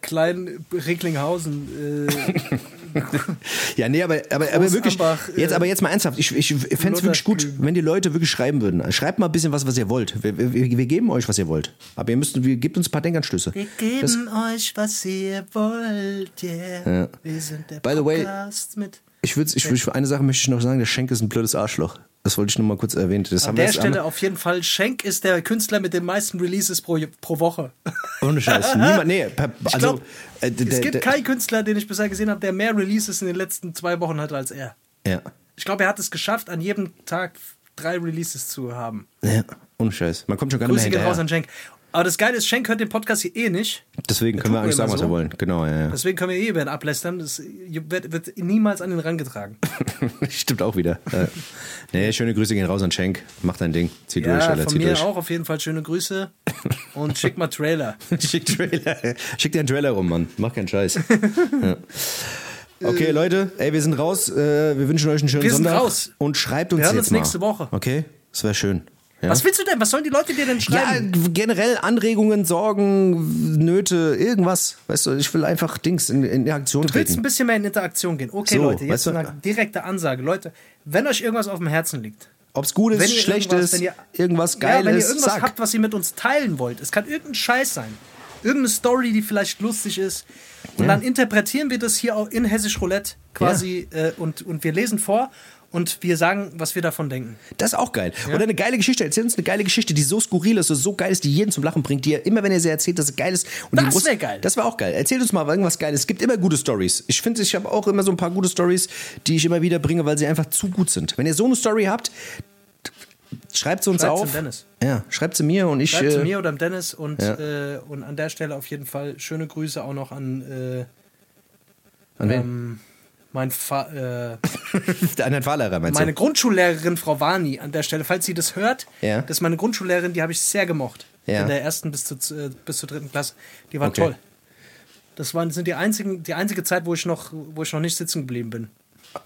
Klein Recklinghausen. Äh, Ja, nee, aber, aber, aber wirklich, Großambach, äh, jetzt, aber jetzt mal ernsthaft, ich, ich fände es wirklich gut, wenn die Leute wirklich schreiben würden. Schreibt mal ein bisschen was, was ihr wollt. Wir, wir, wir geben euch, was ihr wollt. Aber ihr müsst, wir, gebt uns ein paar Denkanstöße. wir geben euch, was ihr wollt, yeah. Wir sind der By the way, Podcast mit. Ich würde, ich, würd- eine Sache möchte ich noch sagen, der Schenk ist ein blödes Arschloch. Das wollte ich noch mal kurz erwähnen. Das An der Stelle auf jeden Fall, Schenk ist der Künstler mit den meisten Releases pro, pro Woche. Ohne Scheiß. Niemand, nee, also, glaub, äh, es gibt keinen Künstler, den ich bisher gesehen habe, der mehr Releases in den letzten zwei Wochen hatte als er. Ja. Ich glaube, er hat es geschafft, an jedem Tag drei Releases zu haben. ja, ohne Scheiß. Man kommt schon gar nicht mehr gehen raus hinterher. an Schenk. Aber das Geile ist, Schenk hört den Podcast hier eh nicht. Deswegen können wir eigentlich sagen, was so. wir wollen. Genau, ja, ja. Deswegen können wir eh über ihn ablästern. Das wird, wird niemals an ihn rangetragen. Stimmt auch wieder. Nee, schöne Grüße gehen raus an Schenk. Mach dein Ding. Zieh durch, Ja, Alter, von zieh mir durch. auch auf jeden Fall schöne Grüße. Und schick mal Trailer. Schick Trailer. Schick dir einen Trailer rum, Mann. Mach keinen Scheiß. ja. Okay, Leute, ey, wir sind raus. Äh, wir wünschen euch einen schönen Wir sind Sonntag. raus. Und schreibt uns Wir hören jetzt uns mal. nächste Woche. Okay, das wäre schön. Ja? Was willst du denn? Was sollen die Leute dir denn Ja, schreiben? generell Anregungen, Sorgen, Nöte, irgendwas. Weißt du, ich will einfach Dings in, in Aktion Du willst ein treten. bisschen mehr in Interaktion gehen. Okay, So, Leute, jetzt weißt du- eine direkte Ansage. Leute, wenn euch irgendwas auf dem Herzen liegt, Ob es gut wenn ist, ihr schlecht ist, wenn ihr- irgendwas ja, geil wenn ihr irgendwas sag. habt, was ihr mit uns teilen wollt, es kann irgendein Scheiß sein. Irgendeine Story, die vielleicht lustig ist. Und dann interpretieren wir das hier auch in Hessisch Roulette quasi äh, und, und wir lesen vor und wir sagen, was wir davon denken. Das ist auch geil. Oder eine geile Geschichte. Erzählt uns eine geile Geschichte, die so skurril ist, so geil ist, die jeden zum Lachen bringt, die ihr immer, wenn ihr sie erzählt, dass es geil ist. Und Das die muss- wär geil. Das war auch geil. Erzählt uns mal irgendwas Geiles. Es gibt immer gute Stories. Ich finde, ich habe auch immer so ein paar gute Stories, die ich immer wieder bringe, weil sie einfach zu gut sind. Wenn ihr so eine Story habt, Schreibt sie uns Schreibt's auf. dem Dennis. Ja, schreibt sie mir und ich. Schreibt zu äh, mir oder dem Dennis und, ja. äh, und an der Stelle auf jeden Fall schöne Grüße auch noch an, äh, an wen? ähm, mein Fa äh, den Fahrlehrer, meinst meine du? Grundschullehrerin Frau Wani an der Stelle, falls sie das hört. Ja. Das ist meine Grundschullehrerin, die habe ich sehr gemocht. Ja. In der ersten bis zur, äh, bis zur dritten Klasse. Die war Okay. toll. Das waren, sind die, einzigen, die einzige Zeit, wo ich noch, wo ich noch nicht sitzen geblieben bin.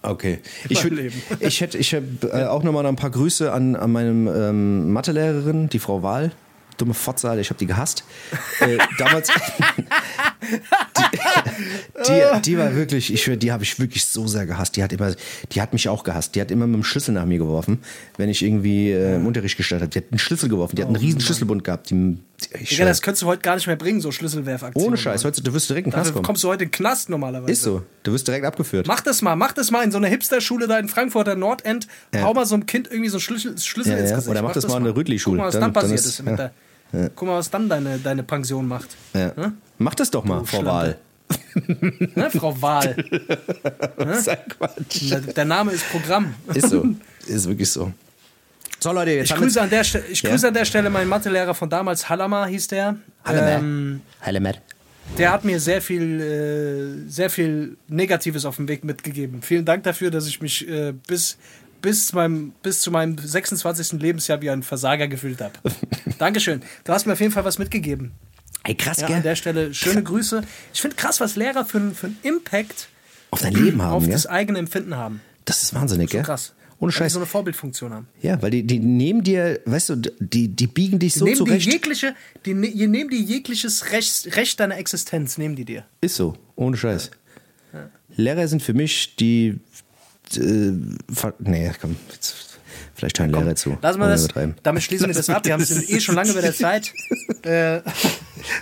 Okay. Ich, würd, ich hätte ich hätt, äh, auch nochmal ein paar Grüße an, an meine ähm, Mathelehrerin, die Frau Wahl. Dumme Fotze, Alter, ich habe die gehasst. äh, damals. die, die, die war wirklich, ich die habe ich wirklich so sehr gehasst. Die hat immer, die hat mich auch gehasst. Die hat immer mit dem Schlüssel nach mir geworfen, wenn ich irgendwie äh, im Unterricht gestartet habe. Die hat einen Schlüssel geworfen, die hat einen riesen Schlüsselbund gehabt. Die, Digga, das könntest du heute gar nicht mehr bringen, so Schlüsselwerfaktionen. ohne Scheiß, heute, du wirst direkt in den Knast kommen. kommst du heute in den Knast normalerweise. Ist so, du wirst direkt abgeführt. Mach das mal, mach das mal in so einer Hipster-Schule da in Frankfurter Nordend. Hau mal so einem Kind irgendwie so einen Schlüssel, Schlüssel Ja, ins ja. Gesicht. Oder mach das mal in der Rütli-Schule. Guck mal, was Dann- dann, dann passiert ist- ist. mit ja. Guck mal, was dann deine, deine Pension macht. Ja. Mach das doch mal, Frau Schlampe. Wahl. Ne, Frau Wahl. Sag Quatsch. Der, der Name ist Programm. Ist so. Ist wirklich so. So, Leute, jetzt Ich grüße, an der, Ste- ich Ja? grüße an der Stelle meinen Mathelehrer von damals, Hallamar hieß der. Ähm, Halle Matt. der hat mir sehr viel, äh, sehr viel Negatives auf dem Weg mitgegeben. Vielen Dank dafür, dass ich mich äh, bis, bis, zu meinem, bis zu meinem 26. Lebensjahr wie ein Versager gefühlt habe. Dankeschön. Du hast mir auf jeden Fall was mitgegeben. Ey, krass, Ja, gell? an der Stelle schöne Grüße. Ich finde krass, was Lehrer für, einen- für einen Impact Auf dein Leben haben, auf gell? das eigene Empfinden haben. Das ist wahnsinnig, gell? Krass. Ohne Weil die Scheiß. so eine Vorbildfunktion haben. Ja, weil die, die nehmen dir, weißt du, die, die biegen dich so nehmen die zurecht. jegliche, die, ne- die nehmen die jegliches Recht, Recht deiner Existenz, nehmen die dir. Ist so, ohne Scheiß. Lehrer sind für mich die. Äh, nee, komm, jetzt, vielleicht hören Lehrer zu. Lass mal das, damit schließen wir das ab. Wir haben sind eh schon lange über der Zeit. Äh,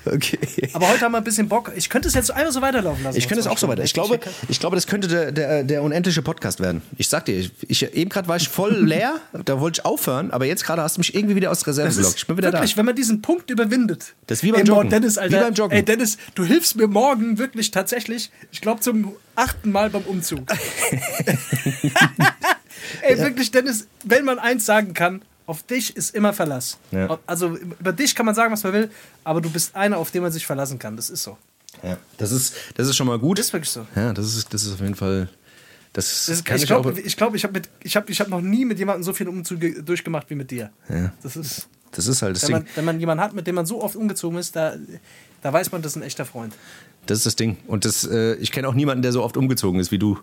Okay. aber heute haben wir ein bisschen Bock. Ich könnte es jetzt einfach so weiterlaufen lassen. Ich könnte es auch so weiter. Ich glaube, ich glaube, das könnte der, der, der unendliche Podcast werden. Ich sag dir, ich, ich, eben gerade war ich voll leer, da wollte ich aufhören, aber jetzt gerade hast du mich irgendwie wieder aus der Reserve gelockt. Ich bin wieder wirklich, da. wenn man diesen Punkt überwindet. Das ist wie beim Ey, Joggen. Dennis, Alter, Wie beim Joggen. Ey, Dennis, du hilfst mir morgen wirklich tatsächlich, ich glaube zum achten Mal beim Umzug. ey, wirklich, Dennis, wenn man eins sagen kann, auf dich ist immer Verlass. Ja. Also über dich kann man sagen, was man will, aber du bist einer, auf den man sich verlassen kann. Das ist so. Ja, das ist, das ist schon mal gut. Das ist wirklich so. Ja, das ist, das ist auf jeden Fall. Das, Das kann ich glaube, ich, glaub, ich habe ich hab, ich hab noch nie mit jemandem so viele Umzüge durchgemacht wie mit dir. Ja. Das ist, Das ist halt das wenn, Ding. man, wenn man jemanden hat, mit dem man so oft umgezogen ist, da, da weiß man, das ist ein echter Freund. Das ist das Ding. Und das, äh, ich kenne auch niemanden, der so oft umgezogen ist wie du.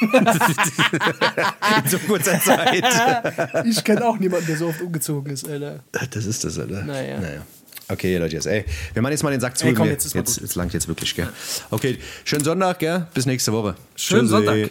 In so kurzer Zeit. Ich kenne auch niemanden, der so oft umgezogen ist, Alter. Das ist das, Alter. Naja. Okay, Leute, jetzt, ey. Wir machen jetzt mal den Sack zu. Ey, komm, jetzt ist mal jetzt, gut. jetzt langt jetzt wirklich, gell? Okay, schönen Sonntag, gell? Bis nächste Woche. Schönen Tschüssi. Sonntag.